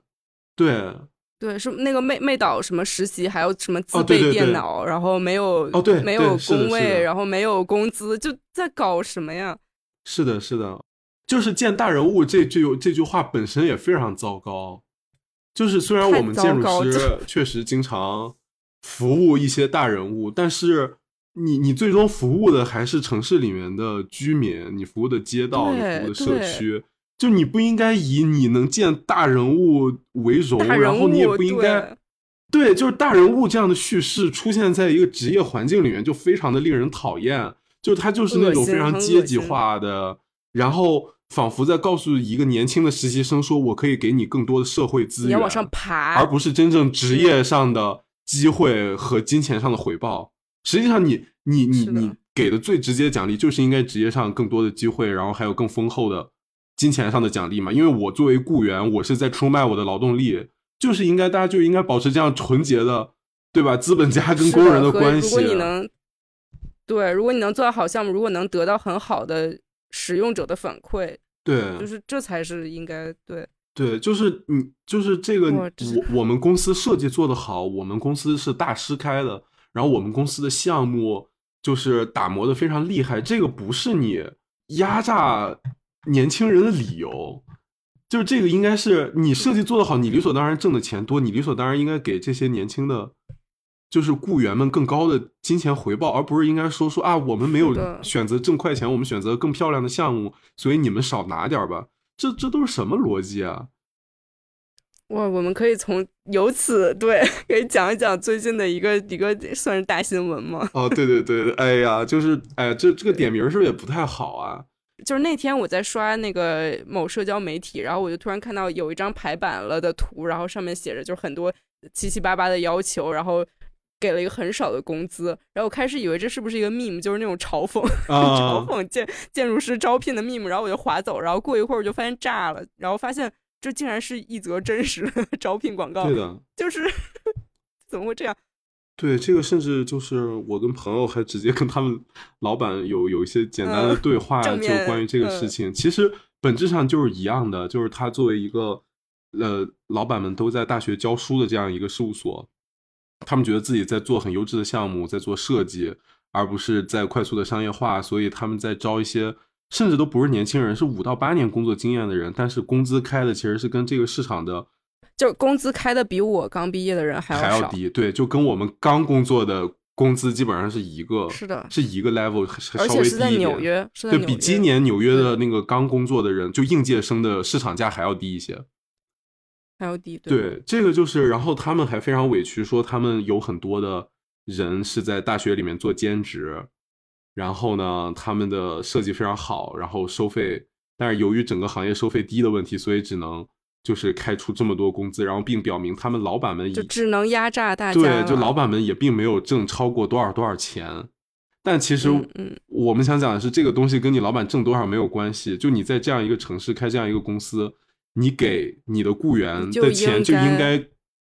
对对，是那个妹妹岛什么实习，还有什么自备电脑，然后没有哦，对，没有工位，然后没有工资，就在搞什么呀？是的，是的，就是见大人物这句这句话本身也非常糟糕。就是虽然我们建筑 师确实经常服务一些大人物，但是你你最终服务的还是城市里面的居民，你服务的街道，你服务的社区。就你不应该以你能见大人物为荣，然后你也不应该，对，就是大人物这样的叙事出现在一个职业环境里面，就非常的令人讨厌。就他就是那种非常阶级化的，然后仿佛在告诉一个年轻的实习生说：“我可以给你更多的社会资源，你要往上爬，而不是真正职业上的机会和金钱上的回报。”实际上，你你你你给的最直接奖励就是应该职业上更多的机会，然后还有更丰厚的金钱上的奖励嘛？因为我作为雇员，我是在出卖我的劳动力，就是应该大家就应该保持这样纯洁的，对吧？资本家跟工人的关系。如果你能。对，如果你能做到好项目，如果能得到很好的使用者的反馈，对，就是这才是应该对。对，就是你，就是这个，我我们公司设计做得好，我们公司是大师开的，然后我们公司的项目就是打磨的非常厉害，这个不是你压榨年轻人的理由，就是这个应该是你设计做的好，你理所当然挣的钱多，你理所当然应该给这些年轻的。就是雇员们更高的金钱回报，而不是应该说说啊，我们没有选择挣快钱，我们选择更漂亮的项目，所以你们少拿点吧。这这都是什么逻辑啊？哇，我们可以从由此对，可以讲一讲最近的一个一个算是大新闻吗？哦，对对对，哎呀，就是哎，这这个点名是不是也不太好啊？就是那天我在刷那个某社交媒体，然后我就突然看到有一张排版了的图，然后上面写着就是很多七七八八的要求，然后。给了一个很少的工资，然后我开始以为这是不是一个 meme，就是那种嘲讽 嘲讽建建筑师招聘的 meme，然后我就划走，然后过一会儿我就发现炸了，然后发现这竟然是一则真实的 招聘广告。对的，就是 怎么会这样？对，这个甚至就是我跟朋友还直接跟他们老板有有一些简单的对话，就关于这个事情。其实本质上就是一样的，就是他作为一个呃老板们都在大学教书的这样一个事务所。他们觉得自己在做很优质的项目，在做设计，而不是在快速的商业化，所以他们在招一些甚至都不是年轻人，是五到八年工作经验的人，但是工资开的其实是跟这个市场的，就工资开的比我刚毕业的人还要还要低，对，就跟我们刚工作的工资基本上是一个，是的，是一个 level，而且是在纽约，对比今年纽约的那个刚工作的人，就应届生的市场价还要低一些。还要低对，这个就是，然后他们还非常委屈，说他们有很多的人是在大学里面做兼职，然后呢，他们的设计非常好，然后收费，但是由于整个行业收费低的问题，所以只能就是开出这么多工资，然后并表明他们老板们就只能压榨大家，对，就老板们也并没有挣超过多少多少钱，但其实我们想讲的是，这个东西跟你老板挣多少没有关系，就你在这样一个城市开这样一个公司。你给你的雇员的钱就应该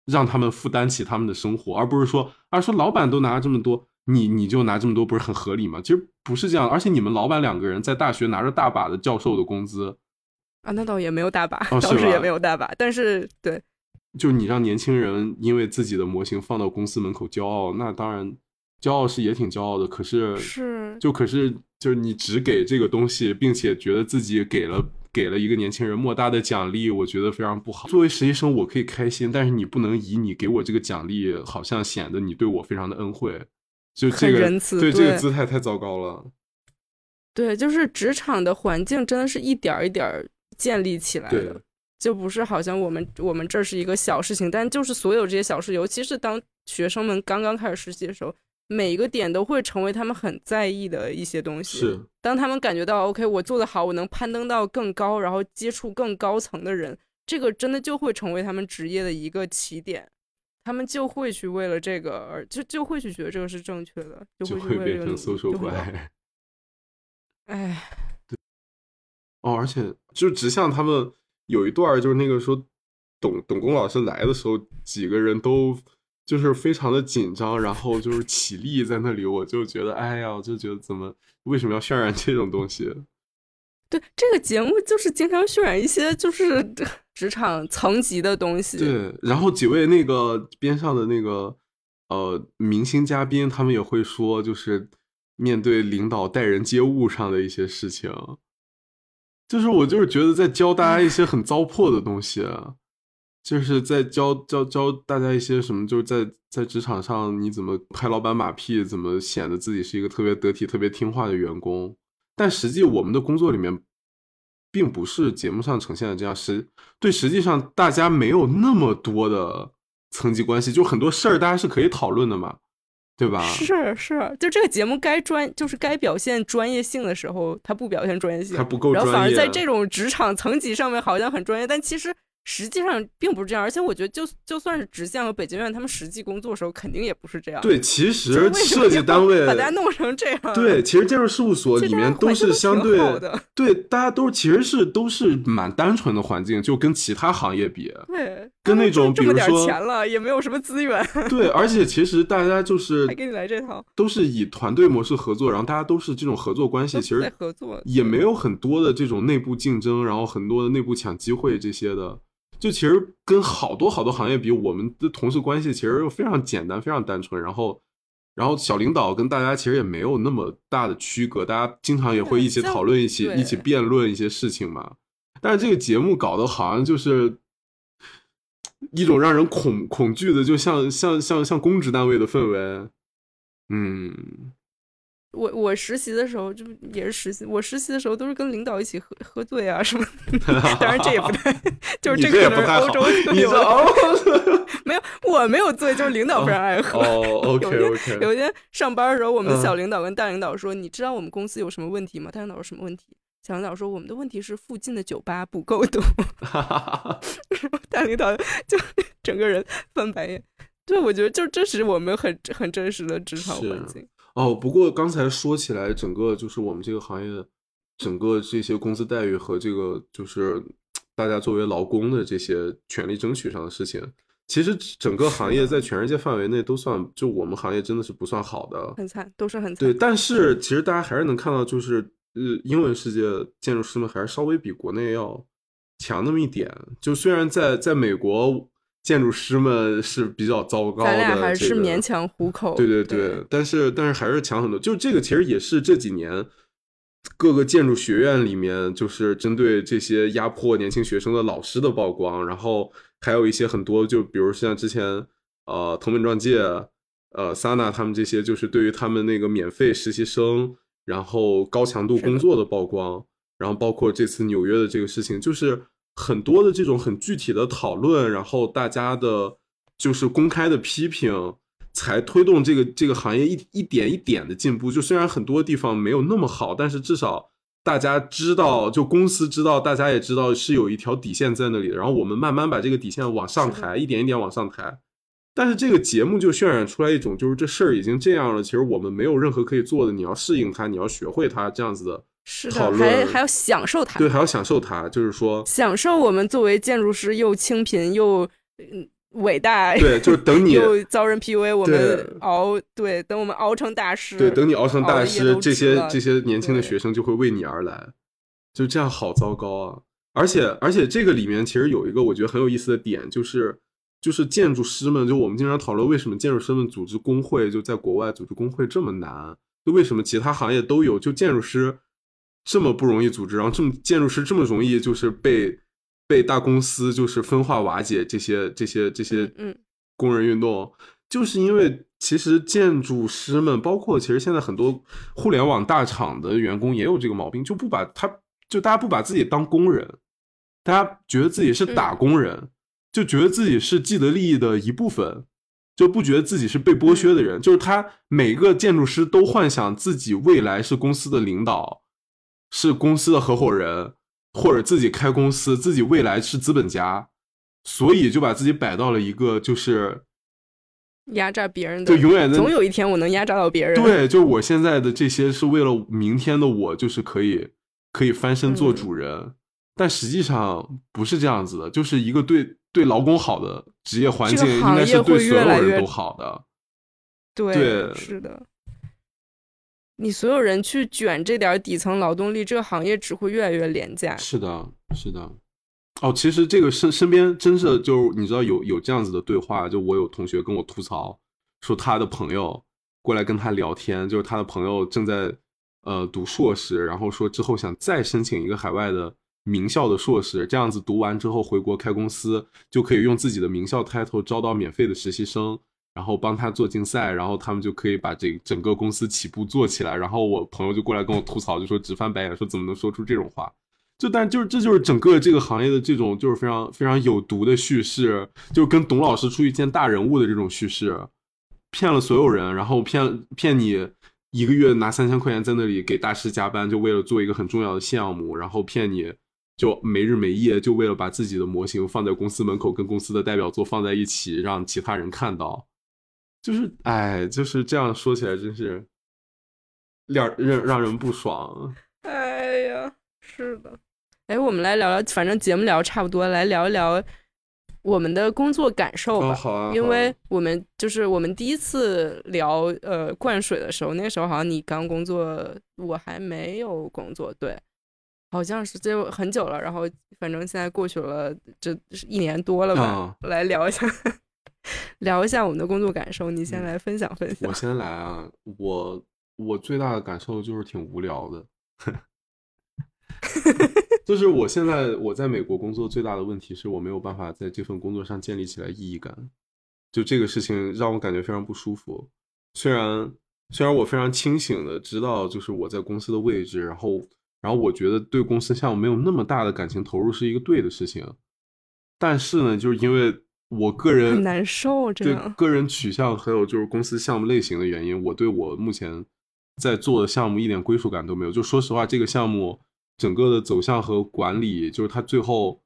让他们负担起他们的生活，而不是说，而说老板都拿这么多，你你就拿这么多，不是很合理吗？其实不是这样，而且你们老板两个人在大学拿着大把的教授的工资啊，那倒也没有大把，倒是也没有大把，但是对，就你让年轻人因为自己的模型放到公司门口骄傲，那当然骄傲是也挺骄傲的，可是是就可是就是你只给这个东西，并且觉得自己给了。给了一个年轻人莫大的奖励，我觉得非常不好。作为实习生，我可以开心，但是你不能以你给我这个奖励，好像显得你对我非常的恩惠，就这个对这个姿态太糟糕了。对，就是职场的环境真的是一点一点建立起来的，就不是好像我们我们这是一个小事情，但就是所有这些小事，尤其是当学生们刚刚开始实习的时候。每一个点都会成为他们很在意的一些东西。是，当他们感觉到 OK，我做得好，我能攀登到更高，然后接触更高层的人，这个真的就会成为他们职业的一个起点。他们就会去为了这个而就就会去觉得这个是正确的，就会变成搜索怪。哎，对。哦，而且就直向他们有一段，就是那个说董董工老师来的时候，几个人都。就是非常的紧张，然后就是起立在那里，我就觉得，哎呀，我就觉得怎么为什么要渲染这种东西？对，这个节目就是经常渲染一些就是 职场层级的东西。对，然后几位那个边上的那个呃明星嘉宾，他们也会说，就是面对领导待人接物上的一些事情，就是我就是觉得在教大家一些很糟粕的东西。就是在教教教大家一些什么，就是在在职场上你怎么拍老板马屁，怎么显得自己是一个特别得体、特别听话的员工。但实际我们的工作里面并不是节目上呈现的这样，实对实际上大家没有那么多的层级关系，就很多事儿大家是可以讨论的嘛。对吧？是是，就这个节目该专，就是该表现专业性的时候，他不表现专业性，他不够专业，然后反而在这种职场层级上面好像很专业，但其实。实际上并不是这样，而且我觉得，就就算是直向和北京院，他们实际工作的时候肯定也不是这样。对，其实设计单位把大家弄成这样。对，其实建筑事务所里面都是相对对，大家都其实是都是蛮单纯的环境，就跟其他行业比。对，跟那种比如说钱了也没有什么资源。对，而且其实大家就是还给你来这套，都是以团队模式合作，然后大家都是这种合作关系，其实合作也没有很多的这种内部竞争，然后很多的内部抢机会这些的。就其实跟好多好多行业比，我们的同事关系其实又非常简单、非常单纯。然后，然后小领导跟大家其实也没有那么大的区隔，大家经常也会一起讨论、一起一起辩论一些事情嘛。但是这个节目搞得好像就是一种让人恐恐惧的，就像像像像公职单位的氛围，嗯。我我实习的时候就也是实习，我实习的时候都是跟领导一起喝喝醉啊什么，当然这也不太，就是这可能是欧洲 没有我没有醉，就是领导非常爱喝。哦，OK OK。有一天上班的时候，我们的小领导跟大领导说：“你知道我们公司有什么问题吗？”大领导说什么问题？小领导说：“我们的问题是附近的酒吧不够多。”大领导就整个人翻白眼。对，我觉得就这是我们很很真实的职场环境。哦，不过刚才说起来，整个就是我们这个行业，整个这些工资待遇和这个就是大家作为劳工的这些权利争取上的事情，其实整个行业在全世界范围内都算，就我们行业真的是不算好的，很惨，都是很惨。对，但是其实大家还是能看到，就是呃，英文世界建筑师们还是稍微比国内要强那么一点。就虽然在在美国。建筑师们是比较糟糕的，咱俩还是勉强糊口。对对对，但是但是还是强很多。就这个其实也是这几年各个建筑学院里面，就是针对这些压迫年轻学生的老师的曝光，然后还有一些很多，就比如像之前呃藤本壮介、呃萨娜他们这些，就是对于他们那个免费实习生，然后高强度工作的曝光，然后包括这次纽约的这个事情，就是。很多的这种很具体的讨论，然后大家的，就是公开的批评，才推动这个这个行业一一点一点的进步。就虽然很多地方没有那么好，但是至少大家知道，就公司知道，大家也知道是有一条底线在那里的。然后我们慢慢把这个底线往上抬，一点一点往上抬。但是这个节目就渲染出来一种，就是这事儿已经这样了，其实我们没有任何可以做的。你要适应它，你要学会它，这样子的。是的，还还要享受它，对，还要享受它，就是说享受我们作为建筑师又清贫又嗯伟大，对，就是等你又遭人 PUA，我们熬，对，等我们熬成大师，对，等你熬成大师，这些这些年轻的学生就会为你而来，就这样好糟糕啊！而且而且这个里面其实有一个我觉得很有意思的点，就是就是建筑师们，就我们经常讨论为什么建筑师们组织工会就在国外组织工会这么难，就为什么其他行业都有，就建筑师。这么不容易组织，然后这么建筑师这么容易就是被被大公司就是分化瓦解这些这些这些工人运动，就是因为其实建筑师们，包括其实现在很多互联网大厂的员工也有这个毛病，就不把他就大家不把自己当工人，大家觉得自己是打工人，就觉得自己是既得利益的一部分，就不觉得自己是被剥削的人，就是他每个建筑师都幻想自己未来是公司的领导。是公司的合伙人，或者自己开公司，自己未来是资本家，所以就把自己摆到了一个就是压榨别人的，就永远总有一天我能压榨到别人。对，就是我现在的这些是为了明天的我，就是可以可以翻身做主人，但实际上不是这样子的，就是一个对对劳工好的职业环境，应该是对所有人都好的。对，是的。你所有人去卷这点底层劳动力，这个行业只会越来越廉价。是的，是的。哦，其实这个身身边真是就是你知道有有这样子的对话，就我有同学跟我吐槽，说他的朋友过来跟他聊天，就是他的朋友正在呃读硕士，然后说之后想再申请一个海外的名校的硕士，这样子读完之后回国开公司，就可以用自己的名校 title 招到免费的实习生。然后帮他做竞赛，然后他们就可以把这整个公司起步做起来。然后我朋友就过来跟我吐槽，就说直翻白眼，说怎么能说出这种话？就但就是这就是整个这个行业的这种就是非常非常有毒的叙事，就跟董老师出去见大人物的这种叙事，骗了所有人，然后骗骗你一个月拿三千块钱在那里给大师加班，就为了做一个很重要的项目，然后骗你就没日没夜，就为了把自己的模型放在公司门口跟公司的代表作放在一起，让其他人看到。就是哎，就是这样说起来，真是让让让人不爽。哎呀，是的。哎，我们来聊聊，反正节目聊差不多，来聊一聊我们的工作感受吧。好啊。因为我们就是我们第一次聊呃灌水的时候，那个时候好像你刚工作，我还没有工作，对，好像是就很久了。然后反正现在过去了，这一年多了吧。来聊一下。聊一下我们的工作感受，你先来分享分享。我先来啊，我我最大的感受就是挺无聊的，就是我现在我在美国工作最大的问题是我没有办法在这份工作上建立起来意义感，就这个事情让我感觉非常不舒服。虽然虽然我非常清醒的知道，就是我在公司的位置，然后然后我觉得对公司项目没有那么大的感情投入是一个对的事情，但是呢，就是因为。我个人很难受，对个人取向还有就是公司项目类型的原因，我对我目前在做的项目一点归属感都没有。就说实话，这个项目整个的走向和管理，就是它最后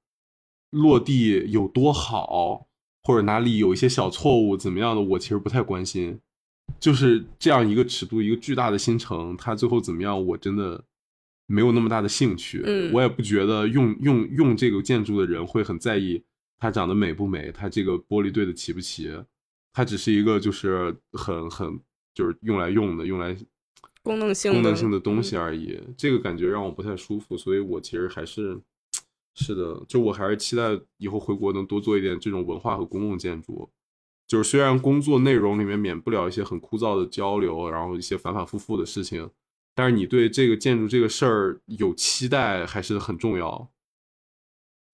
落地有多好，或者哪里有一些小错误怎么样的，我其实不太关心。就是这样一个尺度，一个巨大的新城，它最后怎么样，我真的没有那么大的兴趣。嗯，我也不觉得用用用这个建筑的人会很在意。它长得美不美？它这个玻璃对的齐不齐？它只是一个就是很很就是用来用的，用来功能性功能性的东西而已。这个感觉让我不太舒服，所以我其实还是是的，就我还是期待以后回国能多做一点这种文化和公共建筑。就是虽然工作内容里面免不了一些很枯燥的交流，然后一些反反复复的事情，但是你对这个建筑这个事儿有期待还是很重要。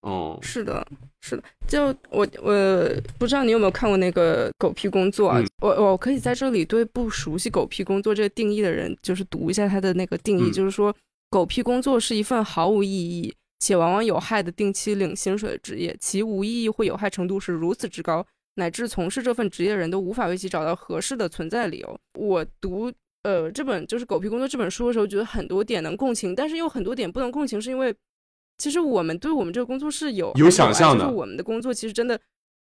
哦，是的，是的，就我我不知道你有没有看过那个狗屁工作啊，我我可以在这里对不熟悉狗屁工作这个定义的人，就是读一下它的那个定义，就是说狗屁工作是一份毫无意义且往往有害的定期领薪水的职业，其无意义或有害程度是如此之高，乃至从事这份职业的人都无法为其找到合适的存在理由。我读呃这本就是狗屁工作这本书的时候，觉得很多点能共情，但是又很多点不能共情，是因为。其实我们对我们这个工作是有有想象的，就是我们的工作其实真的，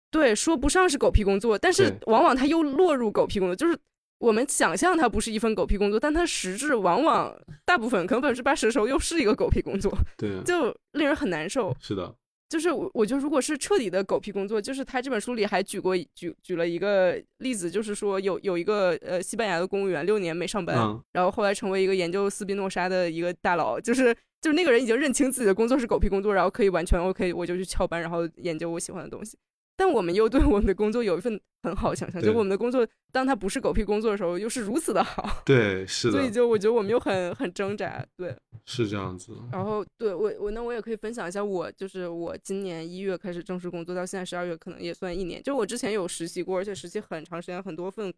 对，说不上是狗屁工作，但是往往它又落入狗屁工作。就是我们想象它不是一份狗屁工作，但它实质往往大部分可能百分之八十的时候又是一个狗屁工作，对，就令人很难受。是的，就是我我觉得如果是彻底的狗屁工作，就是他这本书里还举过举举了一个例子，就是说有有一个呃西班牙的公务员六年没上班，然后后来成为一个研究斯宾诺莎的一个大佬，就是。就是那个人已经认清自己的工作是狗屁工作，然后可以完全 OK，我就去翘班，然后研究我喜欢的东西。但我们又对我们的工作有一份很好想象，就我们的工作当它不是狗屁工作的时候，又是如此的好。对，是的。所以就我觉得我们又很很挣扎。对，是这样子。然后对我我那我也可以分享一下，我就是我今年一月开始正式工作，到现在十二月，可能也算一年。就我之前有实习过，而且实习很长时间，很多份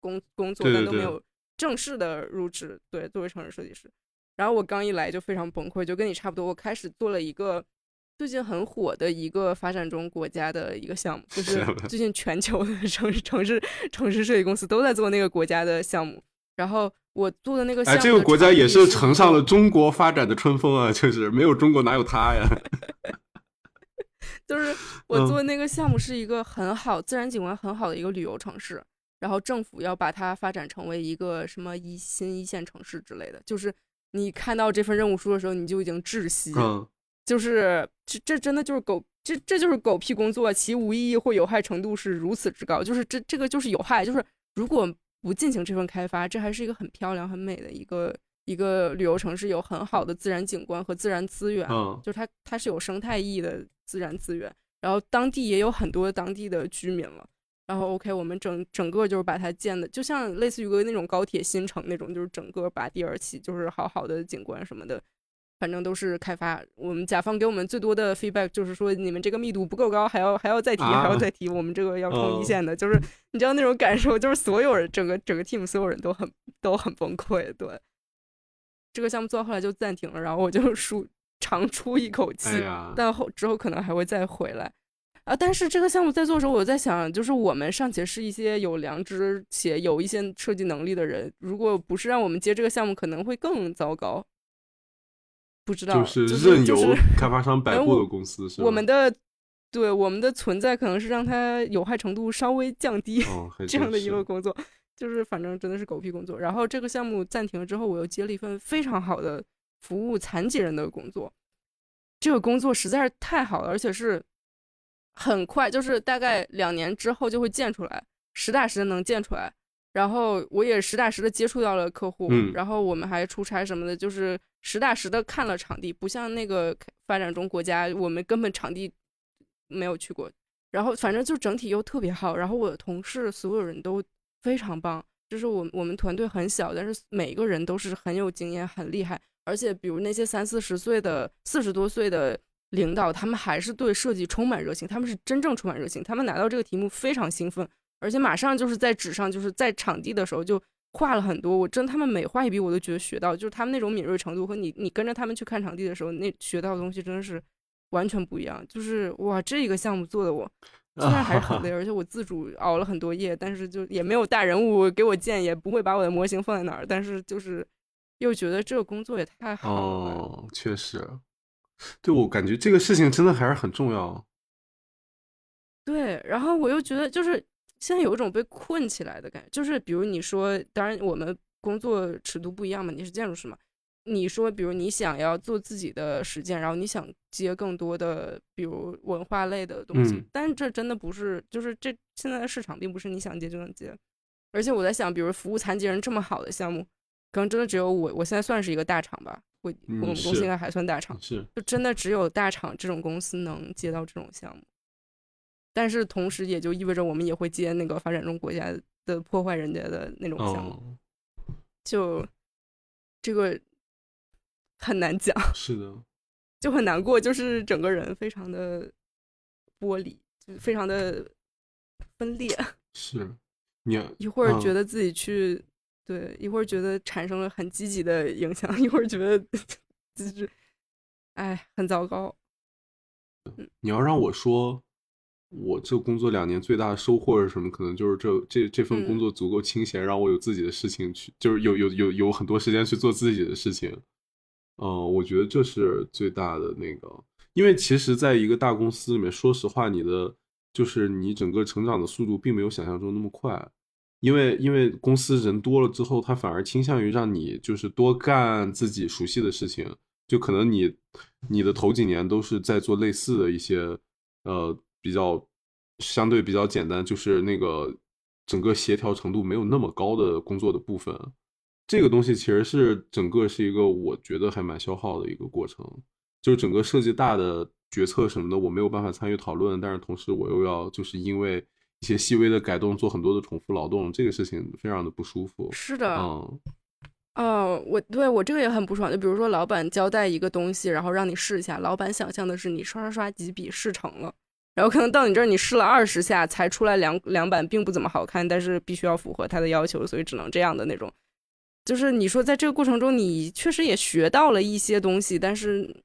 工工作，但都没有正式的入职。对，作为城市设计师。然后我刚一来就非常崩溃，就跟你差不多。我开始做了一个最近很火的一个发展中国家的一个项目，就是最近全球的城市城市城市设计公司都在做那个国家的项目。然后我做的那个项目，哎，这个国家也是乘上了中国发展的春风啊！就是没有中国哪有它呀？就是 我做的那个项目是一个很好、自然景观很好的一个旅游城市，然后政府要把它发展成为一个什么一新一线城市之类的，就是。你看到这份任务书的时候，你就已经窒息，就是这这真的就是狗，这这就是狗屁工作，其无意义或有害程度是如此之高，就是这这个就是有害，就是如果不进行这份开发，这还是一个很漂亮很美的一个一个旅游城市，有很好的自然景观和自然资源，就是它它是有生态意义的自然资源，然后当地也有很多当地的居民了。然后 OK，我们整整个就是把它建的，就像类似于个那种高铁新城那种，就是整个拔地而起，就是好好的景观什么的，反正都是开发。我们甲方给我们最多的 feedback 就是说，你们这个密度不够高，还要还要再提，还要再提。我们这个要冲一线的，就是你知道那种感受，就是所有人整个整个 team 所有人都很都很崩溃。对，这个项目做到后来就暂停了，然后我就舒长出一口气，哎但后之后可能还会再回来。啊！但是这个项目在做的时候，我在想，就是我们尚且是一些有良知且有一些设计能力的人，如果不是让我们接这个项目，可能会更糟糕。不知道，就是任由 开发商摆布的公司是我们的对我们的存在，可能是让它有害程度稍微降低，这样的一个工作，就是反正真的是狗屁工作。然后这个项目暂停了之后，我又接了一份非常好的服务残疾人的工作，这个工作实在是太好了，而且是。很快，就是大概两年之后就会建出来，实打实的能建出来。然后我也实打实的接触到了客户，然后我们还出差什么的，就是实打实的看了场地，不像那个发展中国家，我们根本场地没有去过。然后反正就整体又特别好，然后我的同事所有人都非常棒，就是我我们团队很小，但是每个人都是很有经验、很厉害，而且比如那些三四十岁的、四十多岁的。领导他们还是对设计充满热情，他们是真正充满热情。他们拿到这个题目非常兴奋，而且马上就是在纸上，就是在场地的时候就画了很多。我真他们每画一笔，我都觉得学到，就是他们那种敏锐程度和你你跟着他们去看场地的时候，那学到的东西真的是完全不一样。就是哇，这个项目做的我 虽然还是很累，而且我自主熬了很多夜，但是就也没有大人物给我建，也不会把我的模型放在哪儿，但是就是又觉得这个工作也太好了。哦，确实。对我感觉这个事情真的还是很重要。对，然后我又觉得就是现在有一种被困起来的感觉，就是比如你说，当然我们工作尺度不一样嘛，你是建筑师嘛，你说比如你想要做自己的实践，然后你想接更多的比如文化类的东西，但这真的不是，就是这现在的市场并不是你想接就能接，而且我在想，比如服务残疾人这么好的项目，可能真的只有我，我现在算是一个大厂吧。我我们公司应该还算大厂，是。就真的只有大厂这种公司能接到这种项目，但是同时也就意味着我们也会接那个发展中国家的破坏人家的那种项目，就这个很难讲，是的，就很难过，就是整个人非常的玻璃，就非常的分裂，是你一会儿觉得自己去。对，一会儿觉得产生了很积极的影响，一会儿觉得就是，哎，很糟糕。你要让我说，我这工作两年最大的收获是什么？可能就是这这这份工作足够清闲，让我有自己的事情去，就是有有有有很多时间去做自己的事情。嗯，我觉得这是最大的那个，因为其实在一个大公司里面，说实话，你的就是你整个成长的速度并没有想象中那么快。因为因为公司人多了之后，他反而倾向于让你就是多干自己熟悉的事情，就可能你你的头几年都是在做类似的一些呃比较相对比较简单，就是那个整个协调程度没有那么高的工作的部分。这个东西其实是整个是一个我觉得还蛮消耗的一个过程，就是整个设计大的决策什么的我没有办法参与讨论，但是同时我又要就是因为。一些细微的改动，做很多的重复劳动，这个事情非常的不舒服。是的，嗯，哦，我对我这个也很不爽。就比如说，老板交代一个东西，然后让你试一下，老板想象的是你刷刷刷几笔试成了，然后可能到你这儿你试了二十下才出来两两版，并不怎么好看，但是必须要符合他的要求，所以只能这样的那种。就是你说在这个过程中，你确实也学到了一些东西，但是。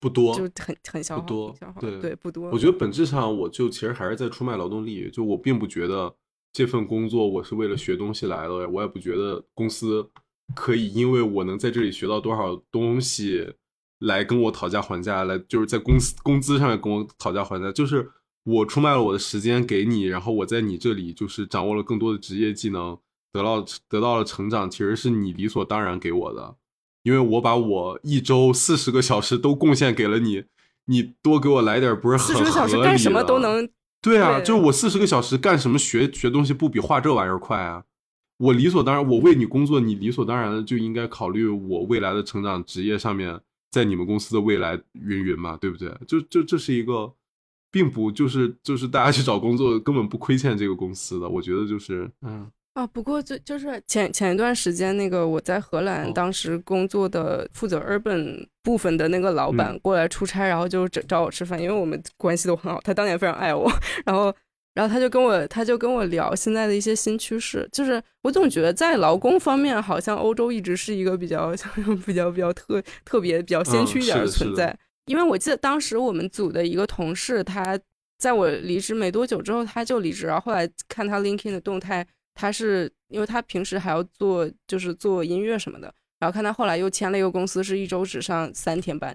不多，就很很消耗，不多，对对，不多。我觉得本质上，我就其实还是在出卖劳动力。就我并不觉得这份工作我是为了学东西来的，我也不觉得公司可以因为我能在这里学到多少东西来跟我讨价还价，来就是在公司工资上面跟我讨价还价。就是我出卖了我的时间给你，然后我在你这里就是掌握了更多的职业技能，得到得到了成长，其实是你理所当然给我的。因为我把我一周四十个小时都贡献给了你，你多给我来点不是很合理四十个小时干什么都能对啊，就是我四十个小时干什么学学东西不比画这玩意儿快啊？我理所当然，我为你工作，你理所当然的就应该考虑我未来的成长职业上面，在你们公司的未来云云嘛，对不对？就就这是一个，并不就是就是大家去找工作根本不亏欠这个公司的，我觉得就是嗯。啊，不过就就是前前一段时间，那个我在荷兰当时工作的负责 urban 部分的那个老板过来出差，然后就找找我吃饭，因为我们关系都很好，他当年非常爱我，然后然后他就跟我他就跟我聊现在的一些新趋势，就是我总觉得在劳工方面，好像欧洲一直是一个比较 比较比较特特别比较先驱一点的存在。因为我记得当时我们组的一个同事，他在我离职没多久之后他就离职，然后后来看他 LinkedIn 的动态，他是因为他平时还要做就是做音乐什么的。然后看他后来又签了一个公司，是一周只上三天班，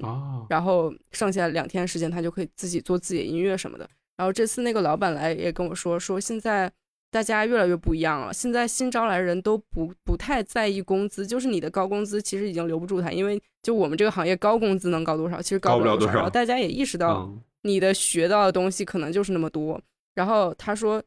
然后剩下两天时间他就可以自己做自己的音乐什么的。然后这次那个老板来也跟我说，说现在大家越来越不一样了，现在新招来人都不不太在意工资，就是你的高工资其实已经留不住他，因为就我们这个行业高工资能高多少，其实高不了多少。然后大家也意识到你的学到的东西可能就是那么多。然后他说。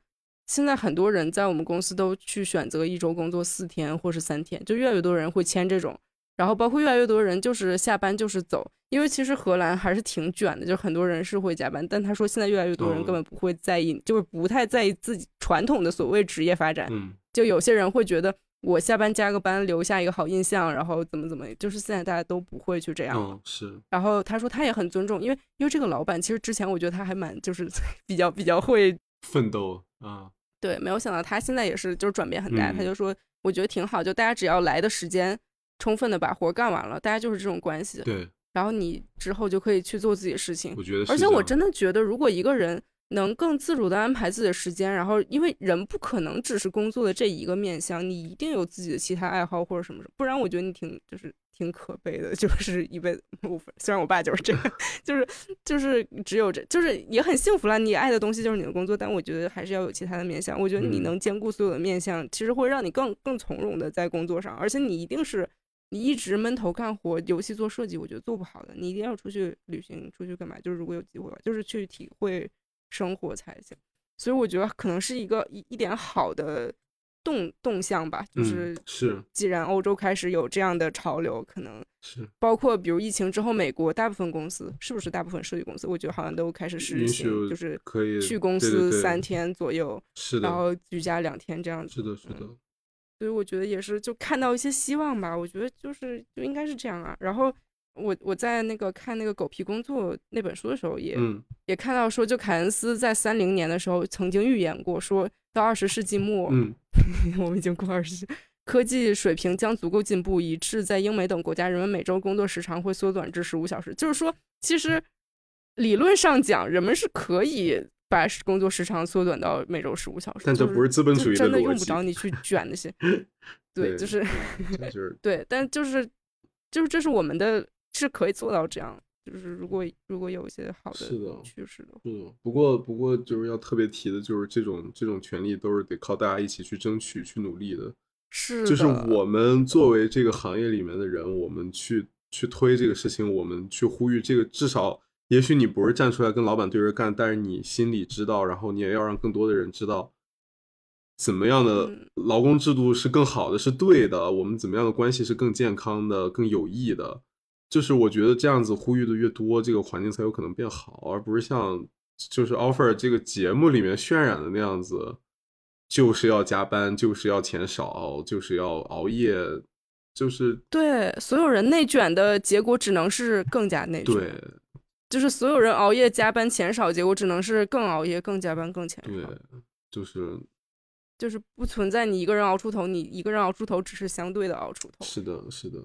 现在很多人在我们公司都去选择一周工作四天或是三天，就越来越多人会签这种，然后包括越来越多人就是下班就是走，因为其实荷兰还是挺卷的，就很多人是会加班，但他说现在越来越多人根本不会在意，就是不太在意自己传统的所谓职业发展，就有些人会觉得我下班加个班留下一个好印象，然后怎么怎么，就是现在大家都不会去这样是。然后他说他也很尊重，因为因为这个老板其实之前我觉得他还蛮就是 比较比较会奋斗啊。对，没有想到他现在也是，就是转变很大。他就说，我觉得挺好，就大家只要来的时间充分的把活干完了，大家就是这种关系。对，然后你之后就可以去做自己的事情。我觉得，而且我真的觉得，如果一个人能更自主的安排自己的时间，然后因为人不可能只是工作的这一个面向，你一定有自己的其他爱好或者什么什么，不然我觉得你挺就是。挺可悲的，就是一辈子。虽然我爸就是这样，就是就是只有这，就是也很幸福了。你爱的东西就是你的工作，但我觉得还是要有其他的面相。我觉得你能兼顾所有的面相，其实会让你更更从容的在工作上。而且你一定是你一直闷头干活，游戏做设计，我觉得做不好的。你一定要出去旅行，出去干嘛？就是如果有机会，就是去体会生活才行。所以我觉得可能是一个一一点好的。动动向吧，就是是，既然欧洲开始有这样的潮流，可能是包括比如疫情之后，美国大部分公司是不是大部分设计公司，我觉得好像都开始实行，就是可以去公司三天左右，是的，然后居家两天这样子，是的，是的。所以我觉得也是，就看到一些希望吧。我觉得就是就应该是这样啊。然后我我在那个看那个《狗皮工作》那本书的时候，也也看到说，就凯恩斯在三零年的时候曾经预言过说。到二十世纪末，嗯，我们已经过二十，科技水平将足够进步，以致在英美等国家，人们每周工作时长会缩短至十五小时。就是说，其实理论上讲，人们是可以把工作时长缩短到每周十五小时。但这不是资本主义的真的用不着你去卷那些。对，就是，对，但就是，就是这是我们的，是可以做到这样。就是如果如果有一些好的趋势的，嗯，不过不过就是要特别提的，就是这种这种权利都是得靠大家一起去争取、去努力的。是，就是我们作为这个行业里面的人，我们去去推这个事情，我们去呼吁这个，至少也许你不是站出来跟老板对着干，但是你心里知道，然后你也要让更多的人知道，怎么样的劳工制度是更好的，是对的，我们怎么样的关系是更健康的、更有益的。就是我觉得这样子呼吁的越多，这个环境才有可能变好，而不是像就是 offer 这个节目里面渲染的那样子，就是要加班，就是要钱少，就是要熬夜，就是对所有人内卷的结果只能是更加内卷。对，就是所有人熬夜加班钱少，结果只能是更熬夜、更加班、更钱少。对，就是就是不存在你一个人熬出头，你一个人熬出头只是相对的熬出头。是的，是的。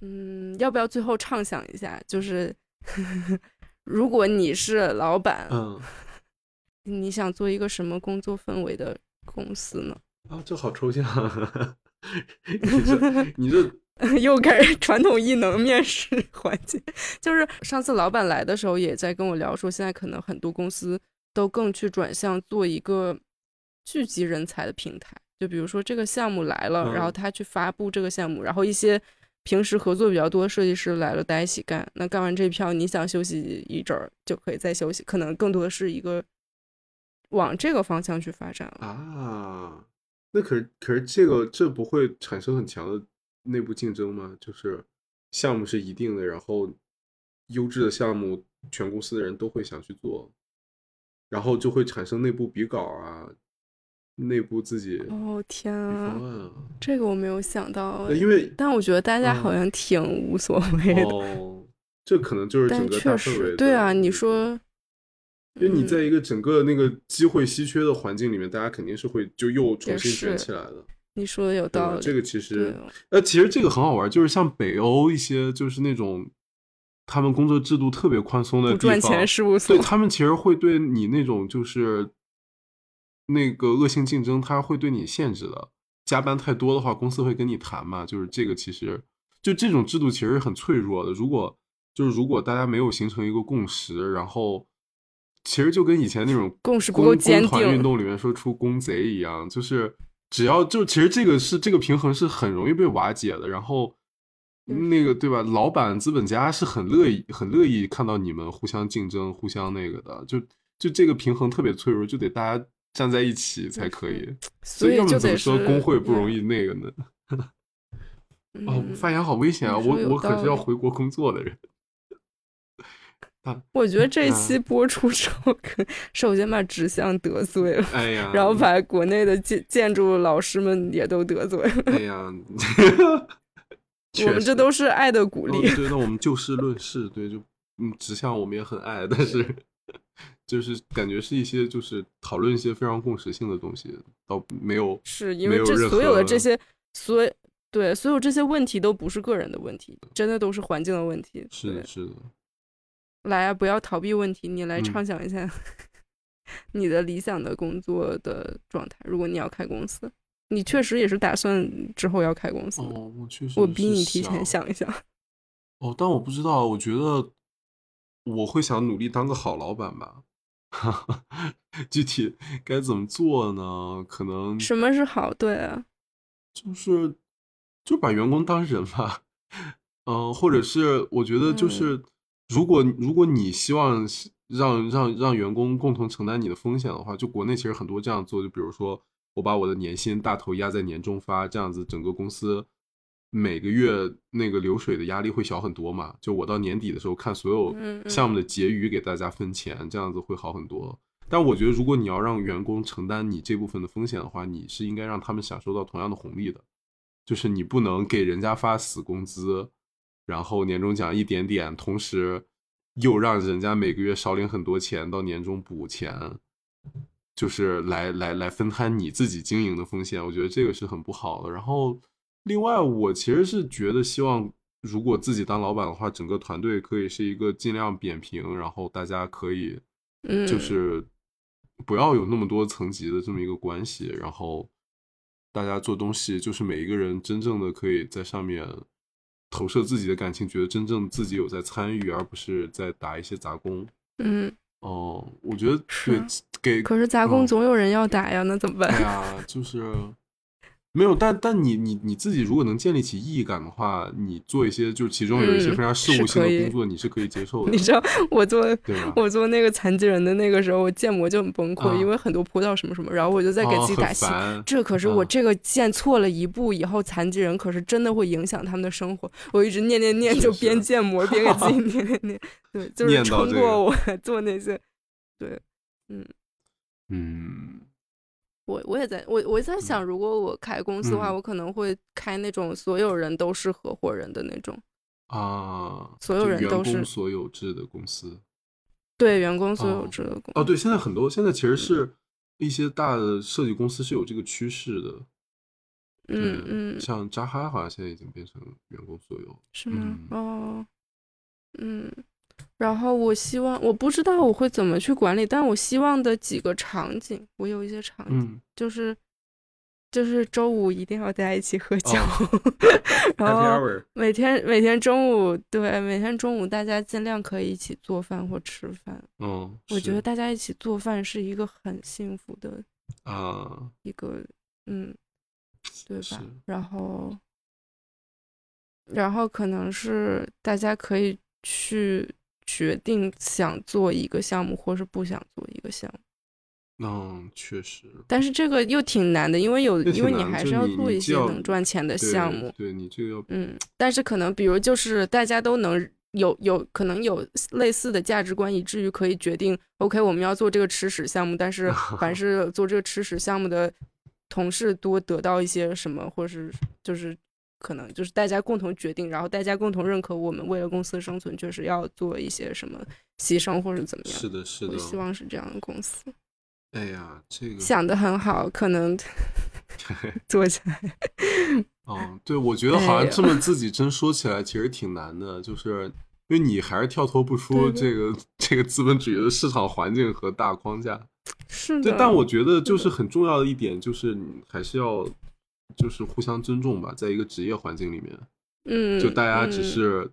嗯，要不要最后畅想一下？就是 如果你是老板，嗯，你想做一个什么工作氛围的公司呢？啊，这好抽象。你这你这 又开始传统异能面试环节。就是上次老板来的时候也在跟我聊，说现在可能很多公司都更去转向做一个聚集人才的平台。就比如说这个项目来了，然后他去发布这个项目，然后一些。平时合作比较多的设计师来了，大家一起干。那干完这一票，你想休息一阵儿就可以再休息。可能更多的是一个往这个方向去发展了啊。那可是可是这个这不会产生很强的内部竞争嘛？就是项目是一定的，然后优质的项目，全公司的人都会想去做，然后就会产生内部比稿啊。内部自己哦天啊，这个我没有想到，因为但我觉得大家好像挺无所谓的，这可能就是整个大氛围。对啊，你说因为你在一个整个那个机会稀缺的环境里面，大家肯定是会就又重新卷起来的。你说的有道理，这个其实，呃，其实这个很好玩，就是像北欧一些，就是那种他们工作制度特别宽松的地方，赚钱事务所，对他们其实会对你那种就是那个恶性竞争，他会对你限制的。加班太多的话，公司会跟你谈嘛。就是这个，其实就这种制度其实是很脆弱的。如果就是如果大家没有形成一个共识，然后其实就跟以前那种共识不够坚定运动里面说出公贼一样，就是。只要就其实这个是这个平衡是很容易被瓦解的，然后那个对吧？老板资本家是很乐意很乐意看到你们互相竞争、互相那个的，就就这个平衡特别脆弱，就得大家站在一起才可以。所以要么怎么说工会不容易那个呢？哦，发言好危险啊！我我可是要回国工作的人。我觉得这期播出之后，首先把直向得罪了，哎呀，然后把国内的建建筑老师们也都得罪了，哎呀，我们这都是爱的鼓励。对，那我们就事论事，对，就嗯，直向我们也很爱，但是就是感觉是一些就是讨论一些非常共识性的东西，倒没有，是因为这所有的这些，所对所有这些问题都不是个人的问题，真的都是环境的问题。是的，是的。来啊！不要逃避问题，你来畅想一下 你的理想的工作的状态。如果你要开公司，你确实也是打算之后要开公司。哦，我确实，我逼你提前想一想。哦，但我不知道，我觉得我会想努力当个好老板吧。具体该怎么做呢？可能什么是好？对啊，就是就把员工当人吧。嗯，或者是我觉得就是。如果如果你希望让让让员工共同承担你的风险的话，就国内其实很多这样做，就比如说我把我的年薪大头压在年终发，这样子整个公司每个月那个流水的压力会小很多嘛。就我到年底的时候看所有项目的结余给大家分钱，这样子会好很多。但我觉得如果你要让员工承担你这部分的风险的话，你是应该让他们享受到同样的红利的，就是你不能给人家发死工资。然后年终奖一点点，同时又让人家每个月少领很多钱，到年终补钱，就是来来来分摊你自己经营的风险。我觉得这个是很不好的。然后，另外我其实是觉得，希望如果自己当老板的话，整个团队可以是一个尽量扁平，然后大家可以，就是不要有那么多层级的这么一个关系。然后大家做东西，就是每一个人真正的可以在上面。投射自己的感情，觉得真正自己有在参与，而不是在打一些杂工。嗯，哦，我觉得对，给可是杂工总有人要打呀，那怎么办？哎呀，就是。没有，但但你你你自己如果能建立起意义感的话，你做一些就是其中有一些非常事务性的工作，你是可以接受的。你知道我做我做那个残疾人的那个时候，我建模就很崩溃，因为很多坡道什么什么，然后我就在给自己打气。这可是我这个建错了一步以后，残疾人可是真的会影响他们的生活。我一直念念念，就边建模边给自己 念念念，对，就是通过我 做那些，对，嗯嗯。我我也在我我在想，如果我开公司的话，我可能会开那种所有人都是合伙人的那种啊，所有人都是所有制的公司，对，员工所有制的公哦，对，现在很多现在其实。是一些大的设计公司是有这个趋势的，嗯嗯，像扎哈好像现在已经变成员工所有，是吗？哦，嗯。然后我希望，我不知道我会怎么去管理，但我希望的几个场景，我有一些场景，就是就是周五一定要大家一起喝酒，然后每天每天中午，对，每天中午大家尽量可以一起做饭或吃饭。嗯，我觉得大家一起做饭是一个很幸福的啊，一个嗯，对吧？然后然后可能是大家可以去。决定想做一个项目，或是不想做一个项目。嗯，确实。但是这个又挺难的，因为有，因为你还是要做一些能赚钱的项目。对你这个要嗯，但是可能比如就是大家都能有有可能有类似的价值观，以至于可以决定，OK，我们要做这个吃屎项目，但是 凡是做这个吃屎项目的同事多得到一些什么，或是就是可能就是大家共同决定，然后大家共同认可，我们为了公司的生存，确实要做一些什么牺牲或者怎么样。是的，是的。我希望是这样的公司。哎呀，这个想的很好，可能 做起来。哦，对，我觉得好像这么自己真说起来，其实挺难的，就是因为你还是跳脱不出这个这个资本主义的市场环境和大框架。是的。对，但我觉得就是很重要的一点，就是你还是要就是互相尊重吧，在一个职业环境里面，嗯，就大家只是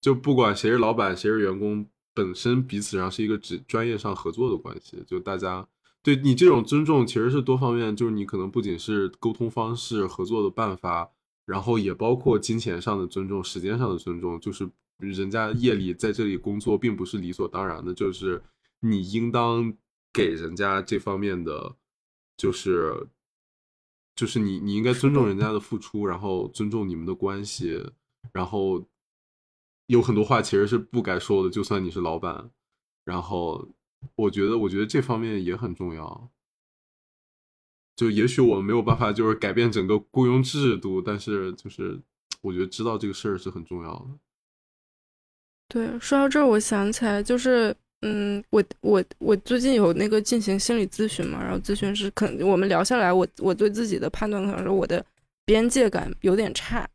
就不管谁是老板谁是员工，本身彼此上是一个职专业上合作的关系，就大家。对你这种尊重其实是多方面，就是你可能不仅是沟通方式、合作的办法，然后也包括金钱上的尊重、时间上的尊重。就是人家夜里在这里工作，并不是理所当然的，就是你应当给人家这方面的，就是就是你你应该尊重人家的付出，然后尊重你们的关系，然后有很多话其实是不该说的，就算你是老板，然后。我觉得，我觉得这方面也很重要。就也许我们没有办法，就是改变整个雇佣制度，但是就是我觉得知道这个事儿是很重要的。对，说到这儿，我想起来，就是嗯，我我我最近有那个进行心理咨询嘛，然后咨询师可能我们聊下来，我我对自己的判断可能是我的边界感有点差，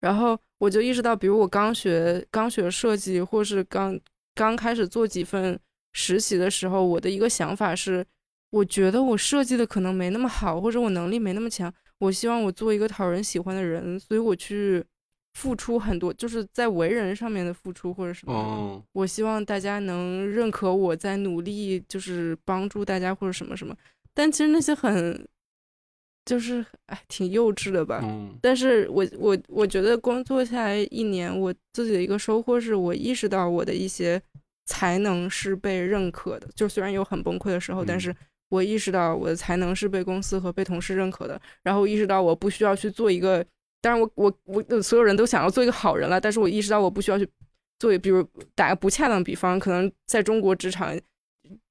然后我就意识到，比如我刚学刚学设计，或是刚刚开始做几份。实习的时候，我的一个想法是，我觉得我设计的可能没那么好，或者我能力没那么强。我希望我做一个讨人喜欢的人，所以我去付出很多，就是在为人上面的付出或者什么。我希望大家能认可我在努力，就是帮助大家或者什么什么。但其实那些很，就是哎，挺幼稚的吧。但是我我我觉得工作下来一年，我自己的一个收获是我意识到我的一些。才能是被认可的，就虽然有很崩溃的时候，但是我意识到我的才能是被公司和被同事认可的，然后意识到我不需要去做一个，当然我我我所有人都想要做一个好人了，但是我意识到我不需要去做，比如打个不恰当比方，可能在中国职场。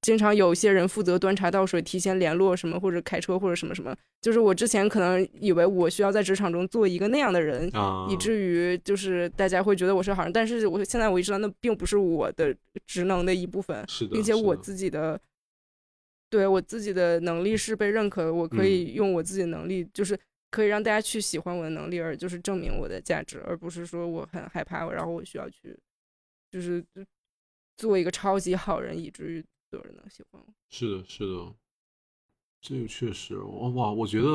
经常有些人负责端茶倒水、提前联络什么，或者开车或者什么什么。就是我之前可能以为我需要在职场中做一个那样的人，以至于就是大家会觉得我是好人。但是我现在我意识到那并不是我的职能的一部分，并且我自己的对我自己的能力是被认可的，我可以用我自己的能力，就是可以让大家去喜欢我的能力，而就是证明我的价值，而不是说我很害怕，然后我需要去就是做一个超级好人，以至于。有人能喜欢我，是的，是的，这个确实，哇哇，我觉得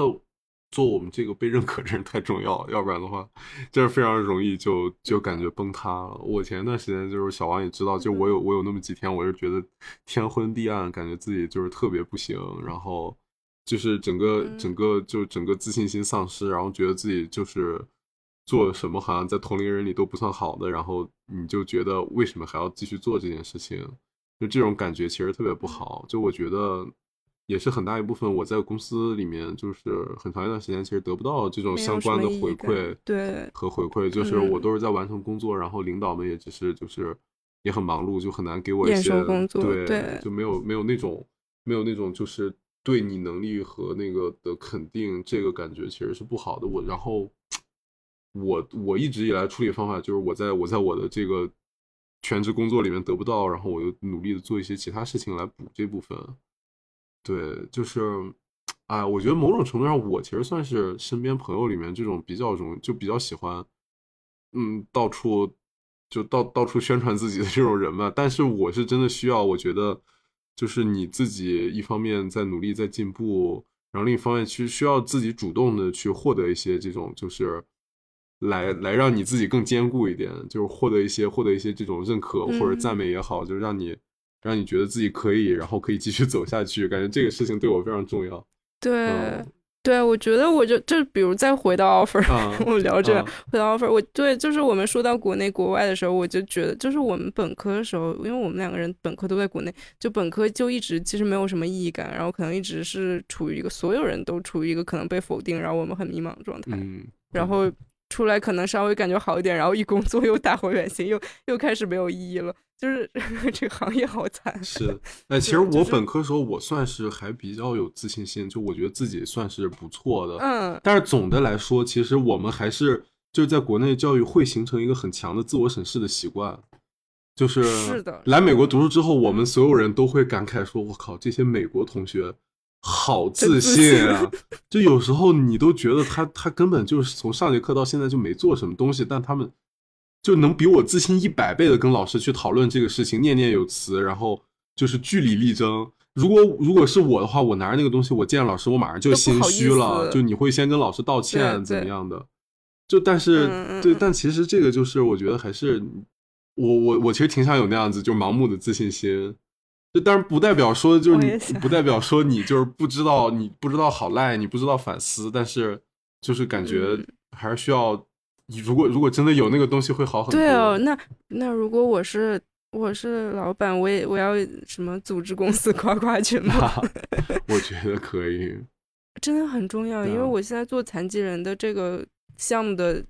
做我们这个被认可的人太重要了，要不然的话，就是非常容易就就感觉崩塌了。我前段时间就是小王也知道，就我有我有那么几天，我是觉得天昏地暗，感觉自己就是特别不行，然后就是整个整个就整个自信心丧失，然后觉得自己就是做什么好像在同龄人里都不算好的，然后你就觉得为什么还要继续做这件事情？就这种感觉其实特别不好，就我觉得也是很大一部分我在公司里面就是很长一段时间其实得不到这种相关的回馈，对和回馈，就是我都是在完成工作，然后领导们也只是就是也很忙碌，就很难给我一些对，就没有没有那种没有那种就是对你能力和那个的肯定，这个感觉其实是不好的。我然后我我一直以来处理方法就是我在我在我的这个。全职工作里面得不到，然后我又努力的做一些其他事情来补这部分。对，就是，哎，我觉得某种程度上，我其实算是身边朋友里面这种比较容就比较喜欢，嗯，到处就到到处宣传自己的这种人吧。但是我是真的需要，我觉得就是你自己一方面在努力在进步，然后另一方面其实需要自己主动的去获得一些这种就是。来来，让你自己更坚固一点，就是获得一些获得一些这种认可或者赞美也好，就是让你让你觉得自己可以，然后可以继续 走下去。感觉这个事情对我非常重要。对对，我觉得我就就比如再回到 offer，我聊这回到 offer，我对就是我们说到国内国外的时候，我就觉得就是我们本科的时候，因为我们两个人本科都在国内，就本科就一直其实没有什么意义感，然后可能一直是处于一个所有人都处于一个可能被否定，然后我们很迷茫的状态，然后。出来可能稍微感觉好一点，然后一工作 又大回原形，又又开始没有意义了。就是 这个行业好惨。是，哎，其实我本科时候我算是还比较有自信心，就我觉得自己算是不错的。嗯。但是总的来说，其实我们还是就是在国内教育会形成一个很强的自我审视的习惯，就是是的来美国读书之后，我们所有人都会感慨说：“我靠，这些美国同学好自信啊！” 就有时候你都觉得他他根本就是从上节课到现在就没做什么东西，但他们就能比我自信一百倍的跟老师去讨论这个事情，念念有词，然后就是据理力争。如果如果是我的话，我拿着那个东西，我见老师，我马上就心虚了。就你会先跟老师道歉，怎么样的？就但是对，但其实这个就是我觉得还是我我我其实挺想有那样子，就盲目的自信心。就当然不代表说就是你不代表说你就是不知道你不知道好赖，你不知道反思。但是就是感觉还是需要，如果如果真的有那个东西会好很多。对哦，那那如果我是。我是老板，我也我要什么组织公司夸夸群吗？我觉得可以，真的很重要。因为我现在做残疾人的这个项目的，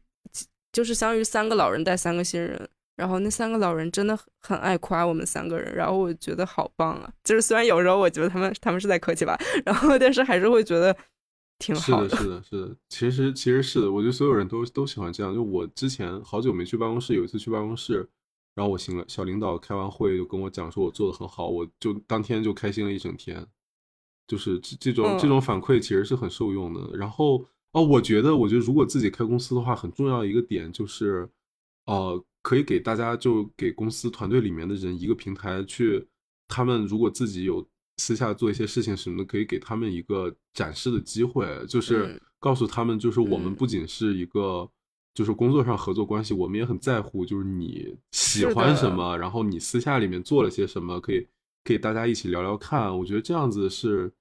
就是相当于三个老人带三个新人，然后那三个老人真的很爱夸我们三个人，然后我觉得好棒啊！就是虽然有时候我觉得他们他们是在客气吧，然后但是还是会觉得挺好的。是的，是的，是的。其实其实是的，我觉得所有人都都喜欢这样。就我之前好久没去办公室，有一次去办公室。然后我行了，小领导开完会就跟我讲说，我做的很好，我就当天就开心了一整天，就是这这种这种反馈其实是很受用的。然后哦，我觉得，我觉得如果自己开公司的话，很重要一个点就是，呃，可以给大家就给公司团队里面的人一个平台，去他们如果自己有私下做一些事情什么的，可以给他们一个展示的机会，就是告诉他们，就是我们不仅是一个。就是工作上合作关系，我们也很在乎。就是你喜欢什么，然后你私下里面做了些什么，可以可以大家一起聊聊看。我觉得这样子是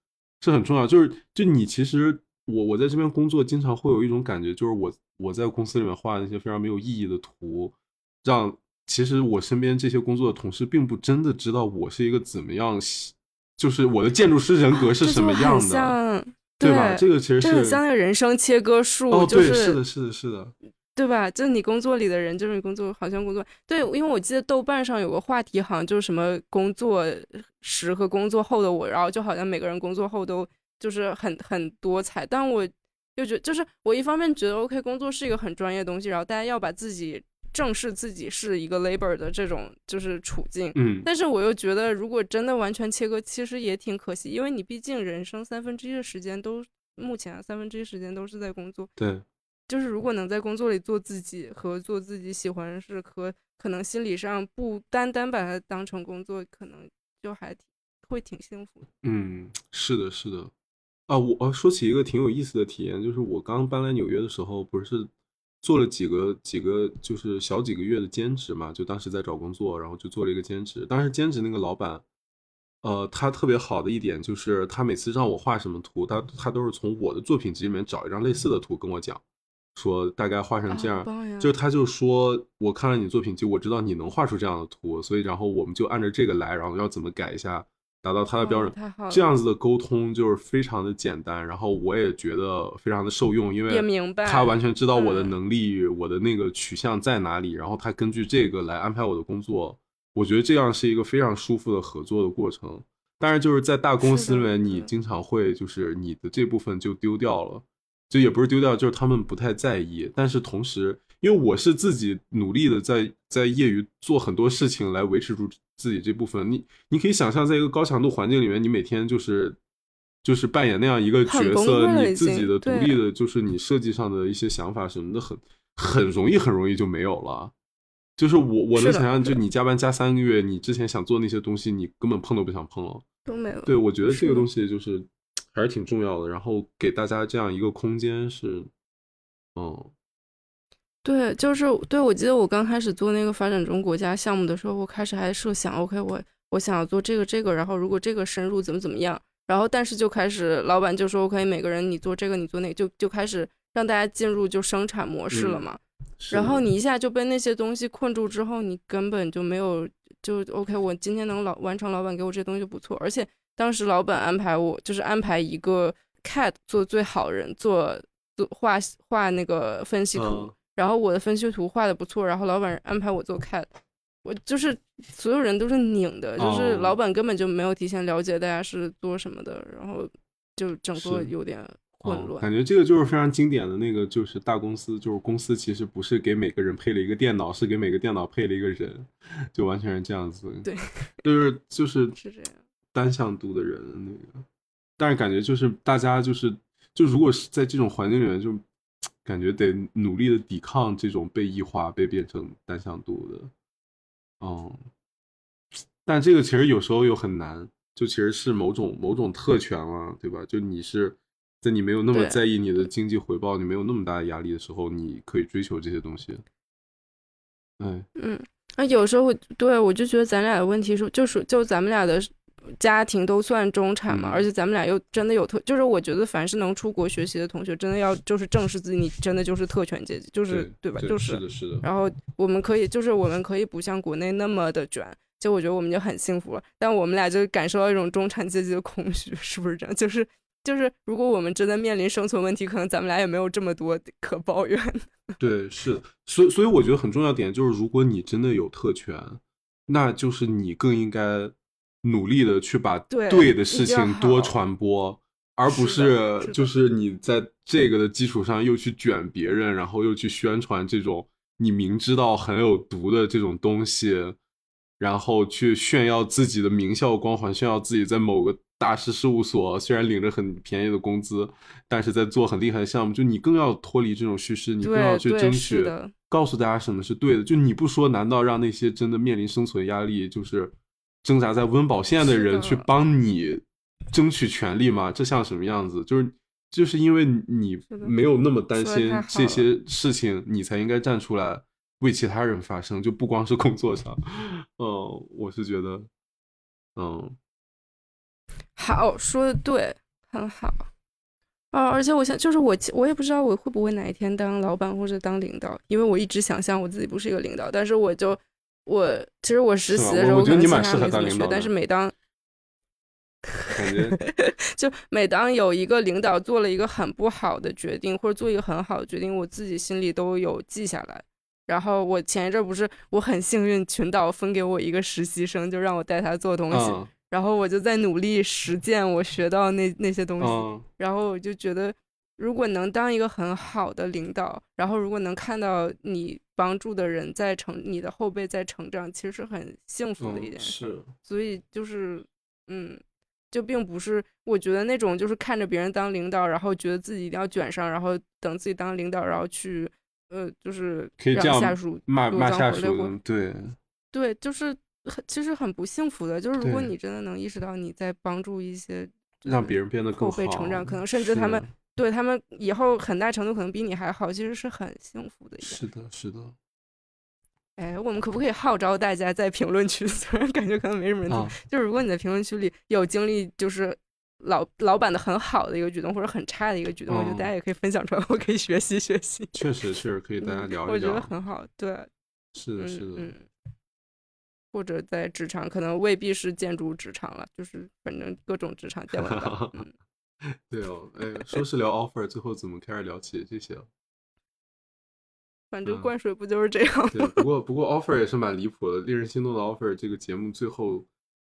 是很重要。就是就你其实我我在这边工作，经常会有一种感觉，就是我我在公司里面画那些非常没有意义的图，让其实我身边这些工作的同事并不真的知道我是一个怎么样，就是我的建筑师人格是什么样的，对吧？这个其实是像那个人生切割术，哦，对，是的，是的，是的。对吧？就是你工作里的人，就是你工作好像工作对，因为我记得豆瓣上有个话题，好像就是什么工作时和工作后的我，然后就好像每个人工作后都就是很很多彩。但我就觉得，就是我一方面觉得 OK，工作是一个很专业的东西，然后大家要把自己正视自己是一个 labor 的这种就是处境。嗯。但是我又觉得，如果真的完全切割，其实也挺可惜，因为你毕竟人生三分之一的时间都目前三分之一时间都是在工作。对。就是如果能在工作里做自己和做自己喜欢的事，和可能心理上不单单把它当成工作，可能就还会挺幸福的。嗯，是的，是的。啊，我说起一个挺有意思的体验，就是我刚搬来纽约的时候，不是做了几个几个就是小几个月的兼职嘛？就当时在找工作，然后就做了一个兼职。当时兼职那个老板，呃，他特别好的一点就是，他每次让我画什么图，他他都是从我的作品集里面找一张类似的图跟我讲。说大概画成这样，就他就说，我看了你作品集，我知道你能画出这样的图，所以然后我们就按照这个来，然后要怎么改一下，达到他的标准。这样子的沟通就是非常的简单，然后我也觉得非常的受用，因为他完全知道我的能力，我的那个取向在哪里，然后他根据这个来安排我的工作。我觉得这样是一个非常舒服的合作的过程。但是就是在大公司里面，你经常会就是你的这部分就丢掉了。就也不是丢掉，就是他们不太在意。但是同时，因为我是自己努力的在在业余做很多事情来维持住自己这部分。你你可以想象，在一个高强度环境里面，你每天就是就是扮演那样一个角色，你自己的独立的，就是你设计上的一些想法什么的，很很容易很容易就没有了。就是我我能想象，就你加班加三个月，你之前想做那些东西，你根本碰都不想碰了，都没了。对，我觉得这个东西就是。还是挺重要的，然后给大家这样一个空间是，嗯，对，就是对。我记得我刚开始做那个发展中国家项目的时候，我开始还设想，OK，我我想要做这个这个，然后如果这个深入怎么怎么样，然后但是就开始老板就说，OK，每个人你做这个，你做那个，就就开始让大家进入就生产模式了嘛。然后你一下就被那些东西困住之后，你根本就没有就 OK，我今天能老完成老板给我这东西就不错，而且。当时老板安排我，就是安排一个 CAD 做最好人，做做画画那个分析图，然后我的分析图画的不错，然后老板安排我做 CAD，我就是所有人都是拧的，就是老板根本就没有提前了解大家是做什么的，然后就整个有点混乱。感觉这个就是非常经典的那个，就是大公司，就是公司其实不是给每个人配了一个电脑，是给每个电脑配了一个人，就完全是这样子。对，就是就是是这样，单向度的人那个，但是感觉就是大家就是就如果是在这种环境里面，就感觉得努力的抵抗这种被异化、被变成单向度的，嗯。但这个其实有时候又很难，就其实是某种某种特权了，对吧？就你是在你没有那么在意你的经济回报，你没有那么大的压力的时候，你可以追求这些东西。嗯嗯，那有时候对我就觉得咱俩的问题是，就是就咱们俩的家庭都算中产嘛，而且咱们俩又真的有特，就是我觉得凡是能出国学习的同学，真的要就是正视自己，你真的就是特权阶级，就是对吧？就是是的，是的。然后我们可以，就是我们可以不像国内那么的卷。就我觉得我们就很幸福了，但我们俩就感受到一种中产阶级的空虚，是不是这样？就是就是，如果我们真的面临生存问题，可能咱们俩也没有这么多可抱怨。对，是，所以所以我觉得很重要点就是，如果你真的有特权，那就是你更应该努力的去把对的事情多传播，而不是就是你在这个的基础上又去卷别人，然后又去宣传这种你明知道很有毒的这种东西。然后去炫耀自己的名校光环，炫耀自己在某个大师事务所虽然领着很便宜的工资，但是在做很厉害的项目。就你更要脱离这种叙事，你更要去争取，告诉大家什么是对的。就你不说，难道让那些真的面临生存压力，就是挣扎在温饱线的人去帮你争取权利吗？这像什么样子？就是就是因为你没有那么担心这些事情，你才应该站出来。为其他人发声，就不光是工作上，嗯，我是觉得，嗯，好说的对，很好，啊，而且我想，就是我，我也不知道我会不会哪一天当老板或者当领导，因为我一直想象我自己不是一个领导，但是我就，我其实我实习的时候可能其他没怎么学，但是每当，感觉，就每当有一个领导做了一个很不好的决定，或者做一个很好的决定，我自己心里都有记下来。然后我前一阵不是我很幸运，群导分给我一个实习生，就让我带他做东西。然后我就在努力实践我学到那那些东西。然后我就觉得，如果能当一个很好的领导，然后如果能看到你帮助的人在成，你的后辈在成长，其实是很幸福的一件事。所以就是，嗯，就并不是我觉得那种就是看着别人当领导，然后觉得自己一定要卷上，然后等自己当领导，然后去。呃，就是可以这样下属骂骂下属，对对，就是很其实很不幸福的。就是如果你真的能意识到你在帮助一些让别人变得更好后辈成长，可能甚至他们对他们以后很大程度可能比你还好，其实是很幸福的。是的，是的。哎，我们可不可以号召大家在评论区？虽然感觉可能没什么人听，就是如果你在评论区里有经历，就是。老老板的很好的一个举动，或者很差的一个举动，我觉得大家也可以分享出来，我可以学习学习。确实，确实可以大家聊一聊。我觉得很好，对，是的，是的。嗯，或者在职场，可能未必是建筑职场了，就是反正各种职场见闻吧。嗯，对哦，哎，说是聊 offer，最后怎么开始聊起这些了？反正灌水不就是这样吗？对，不过不过 offer 也 是蛮离谱的，令人心动的 offer。这个节目最后。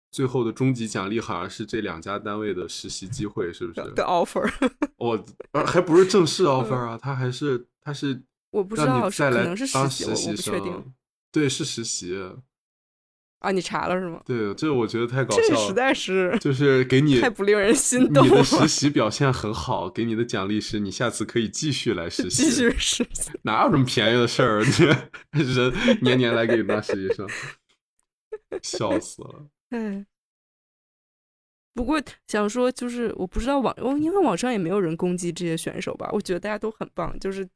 最后的终极奖励好像是这两家单位的实习机会，是不是？的 offer，我 还不是正式 offer 啊，他还是他是我不知道，可能是实习生，对，是实习啊，你查了是吗？对，这我觉得太搞笑，了，实在是就是给你 太不令人心动了。你的实习表现很好，给你的奖励是你下次可以继续来实习，继续实习，哪有这么便宜的事儿？人年年来给你当实习生，笑死了。嗯，不过想说就是我不知道网，因为网上也没有人攻击这些选手吧？我觉得大家都很棒，就是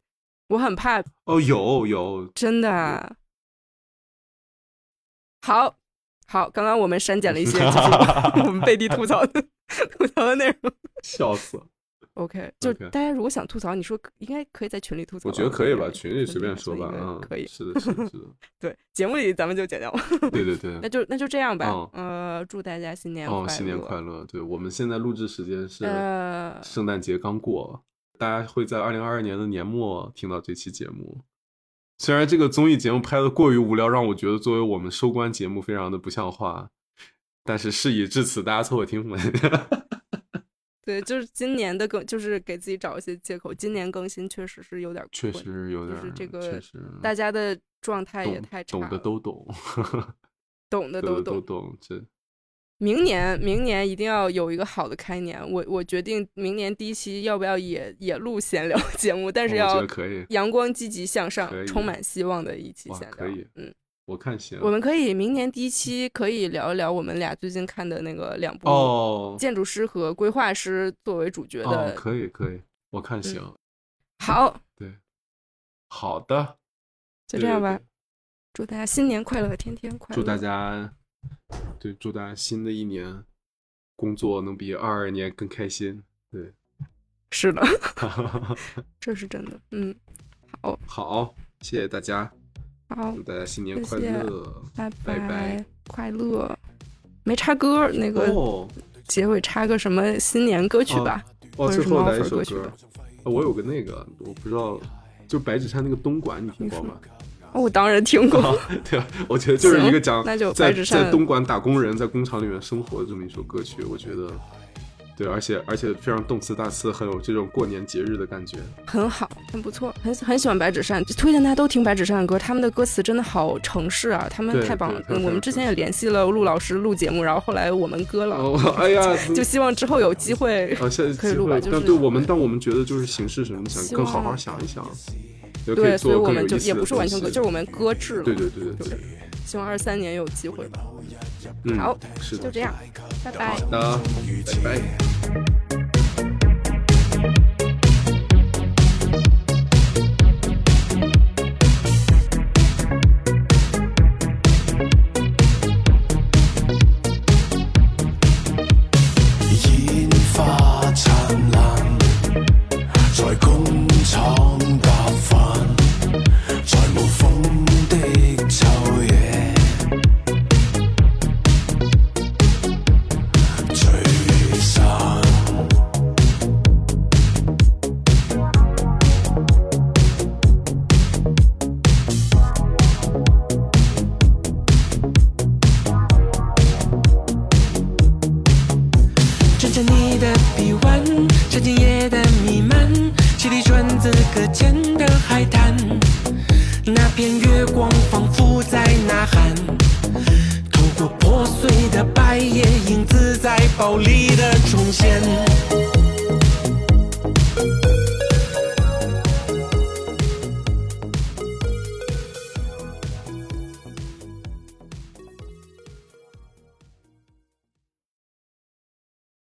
我很怕哦，有有真的好好，刚刚我们删减了一些 我们背地吐槽的吐槽的内容，笑死了。OK，就大家如果想吐槽，你说应该可以在群里吐槽。我觉得可以吧，群里随便说吧，嗯，可以。是的，是的，是的。对，节目里咱们就剪掉。对对对。那就那就这样吧。呃，祝大家新年快乐！新年快乐！对我们现在录制时间是圣诞节刚过，大家会在二零二二年的年末听到这期节目。虽然这个综艺节目拍的过于无聊，让我觉得作为我们收官节目非常的不像话，但是事已至此，大家凑合听吧。对，就是今年的更，就是给自己找一些借口。今年更新确实是有点，确实有点，就是这个大家的状态也太差，懂的都懂，懂的都懂，懂这。明年，明年一定要有一个好的开年。我我决定明年第一期要不要也也录闲聊节目，但是要阳光积极向上、充满希望的一期闲聊。可以，嗯，我看行。我们可以明年第一期可以聊一聊我们俩最近看的那个两部建筑师和规划师作为主角的。可以，可以，我看行。好，对，好的，就这样吧。祝大家新年快乐，天天快乐。祝大家。对，祝大家新的一年工作能比二二年更开心。对，是的，这是真的。嗯，好，好，谢谢大家。好，祝大家新年快乐，拜拜，快乐。没插歌，那个结尾插个什么新年歌曲吧？哦，最后来一首歌。我有个那个，我不知道，就白纸山那个东莞，你听过吗？我当然听过，对啊？我觉得就是一个讲在在东莞打工人在工厂里面生活的这么一首歌曲，我觉得对，而且而且非常动词大词，很有这种过年节日的感觉，很好，很不错，很很喜欢白纸扇，推荐大家都听白纸扇的歌，他们的歌词真的好城市啊，他们太棒了。我们之前也联系了陆老师录节目，然后后来我们割了，哎呀，就希望之后有机会可以录吧。但对我们，但我们觉得就是形式什么，想更好好想一想。对，所以我们就也不是完全搁，就是我们搁置了。对对对对，希望二三年有机会吧。嗯，好，是就这样，拜拜。好的，拜拜。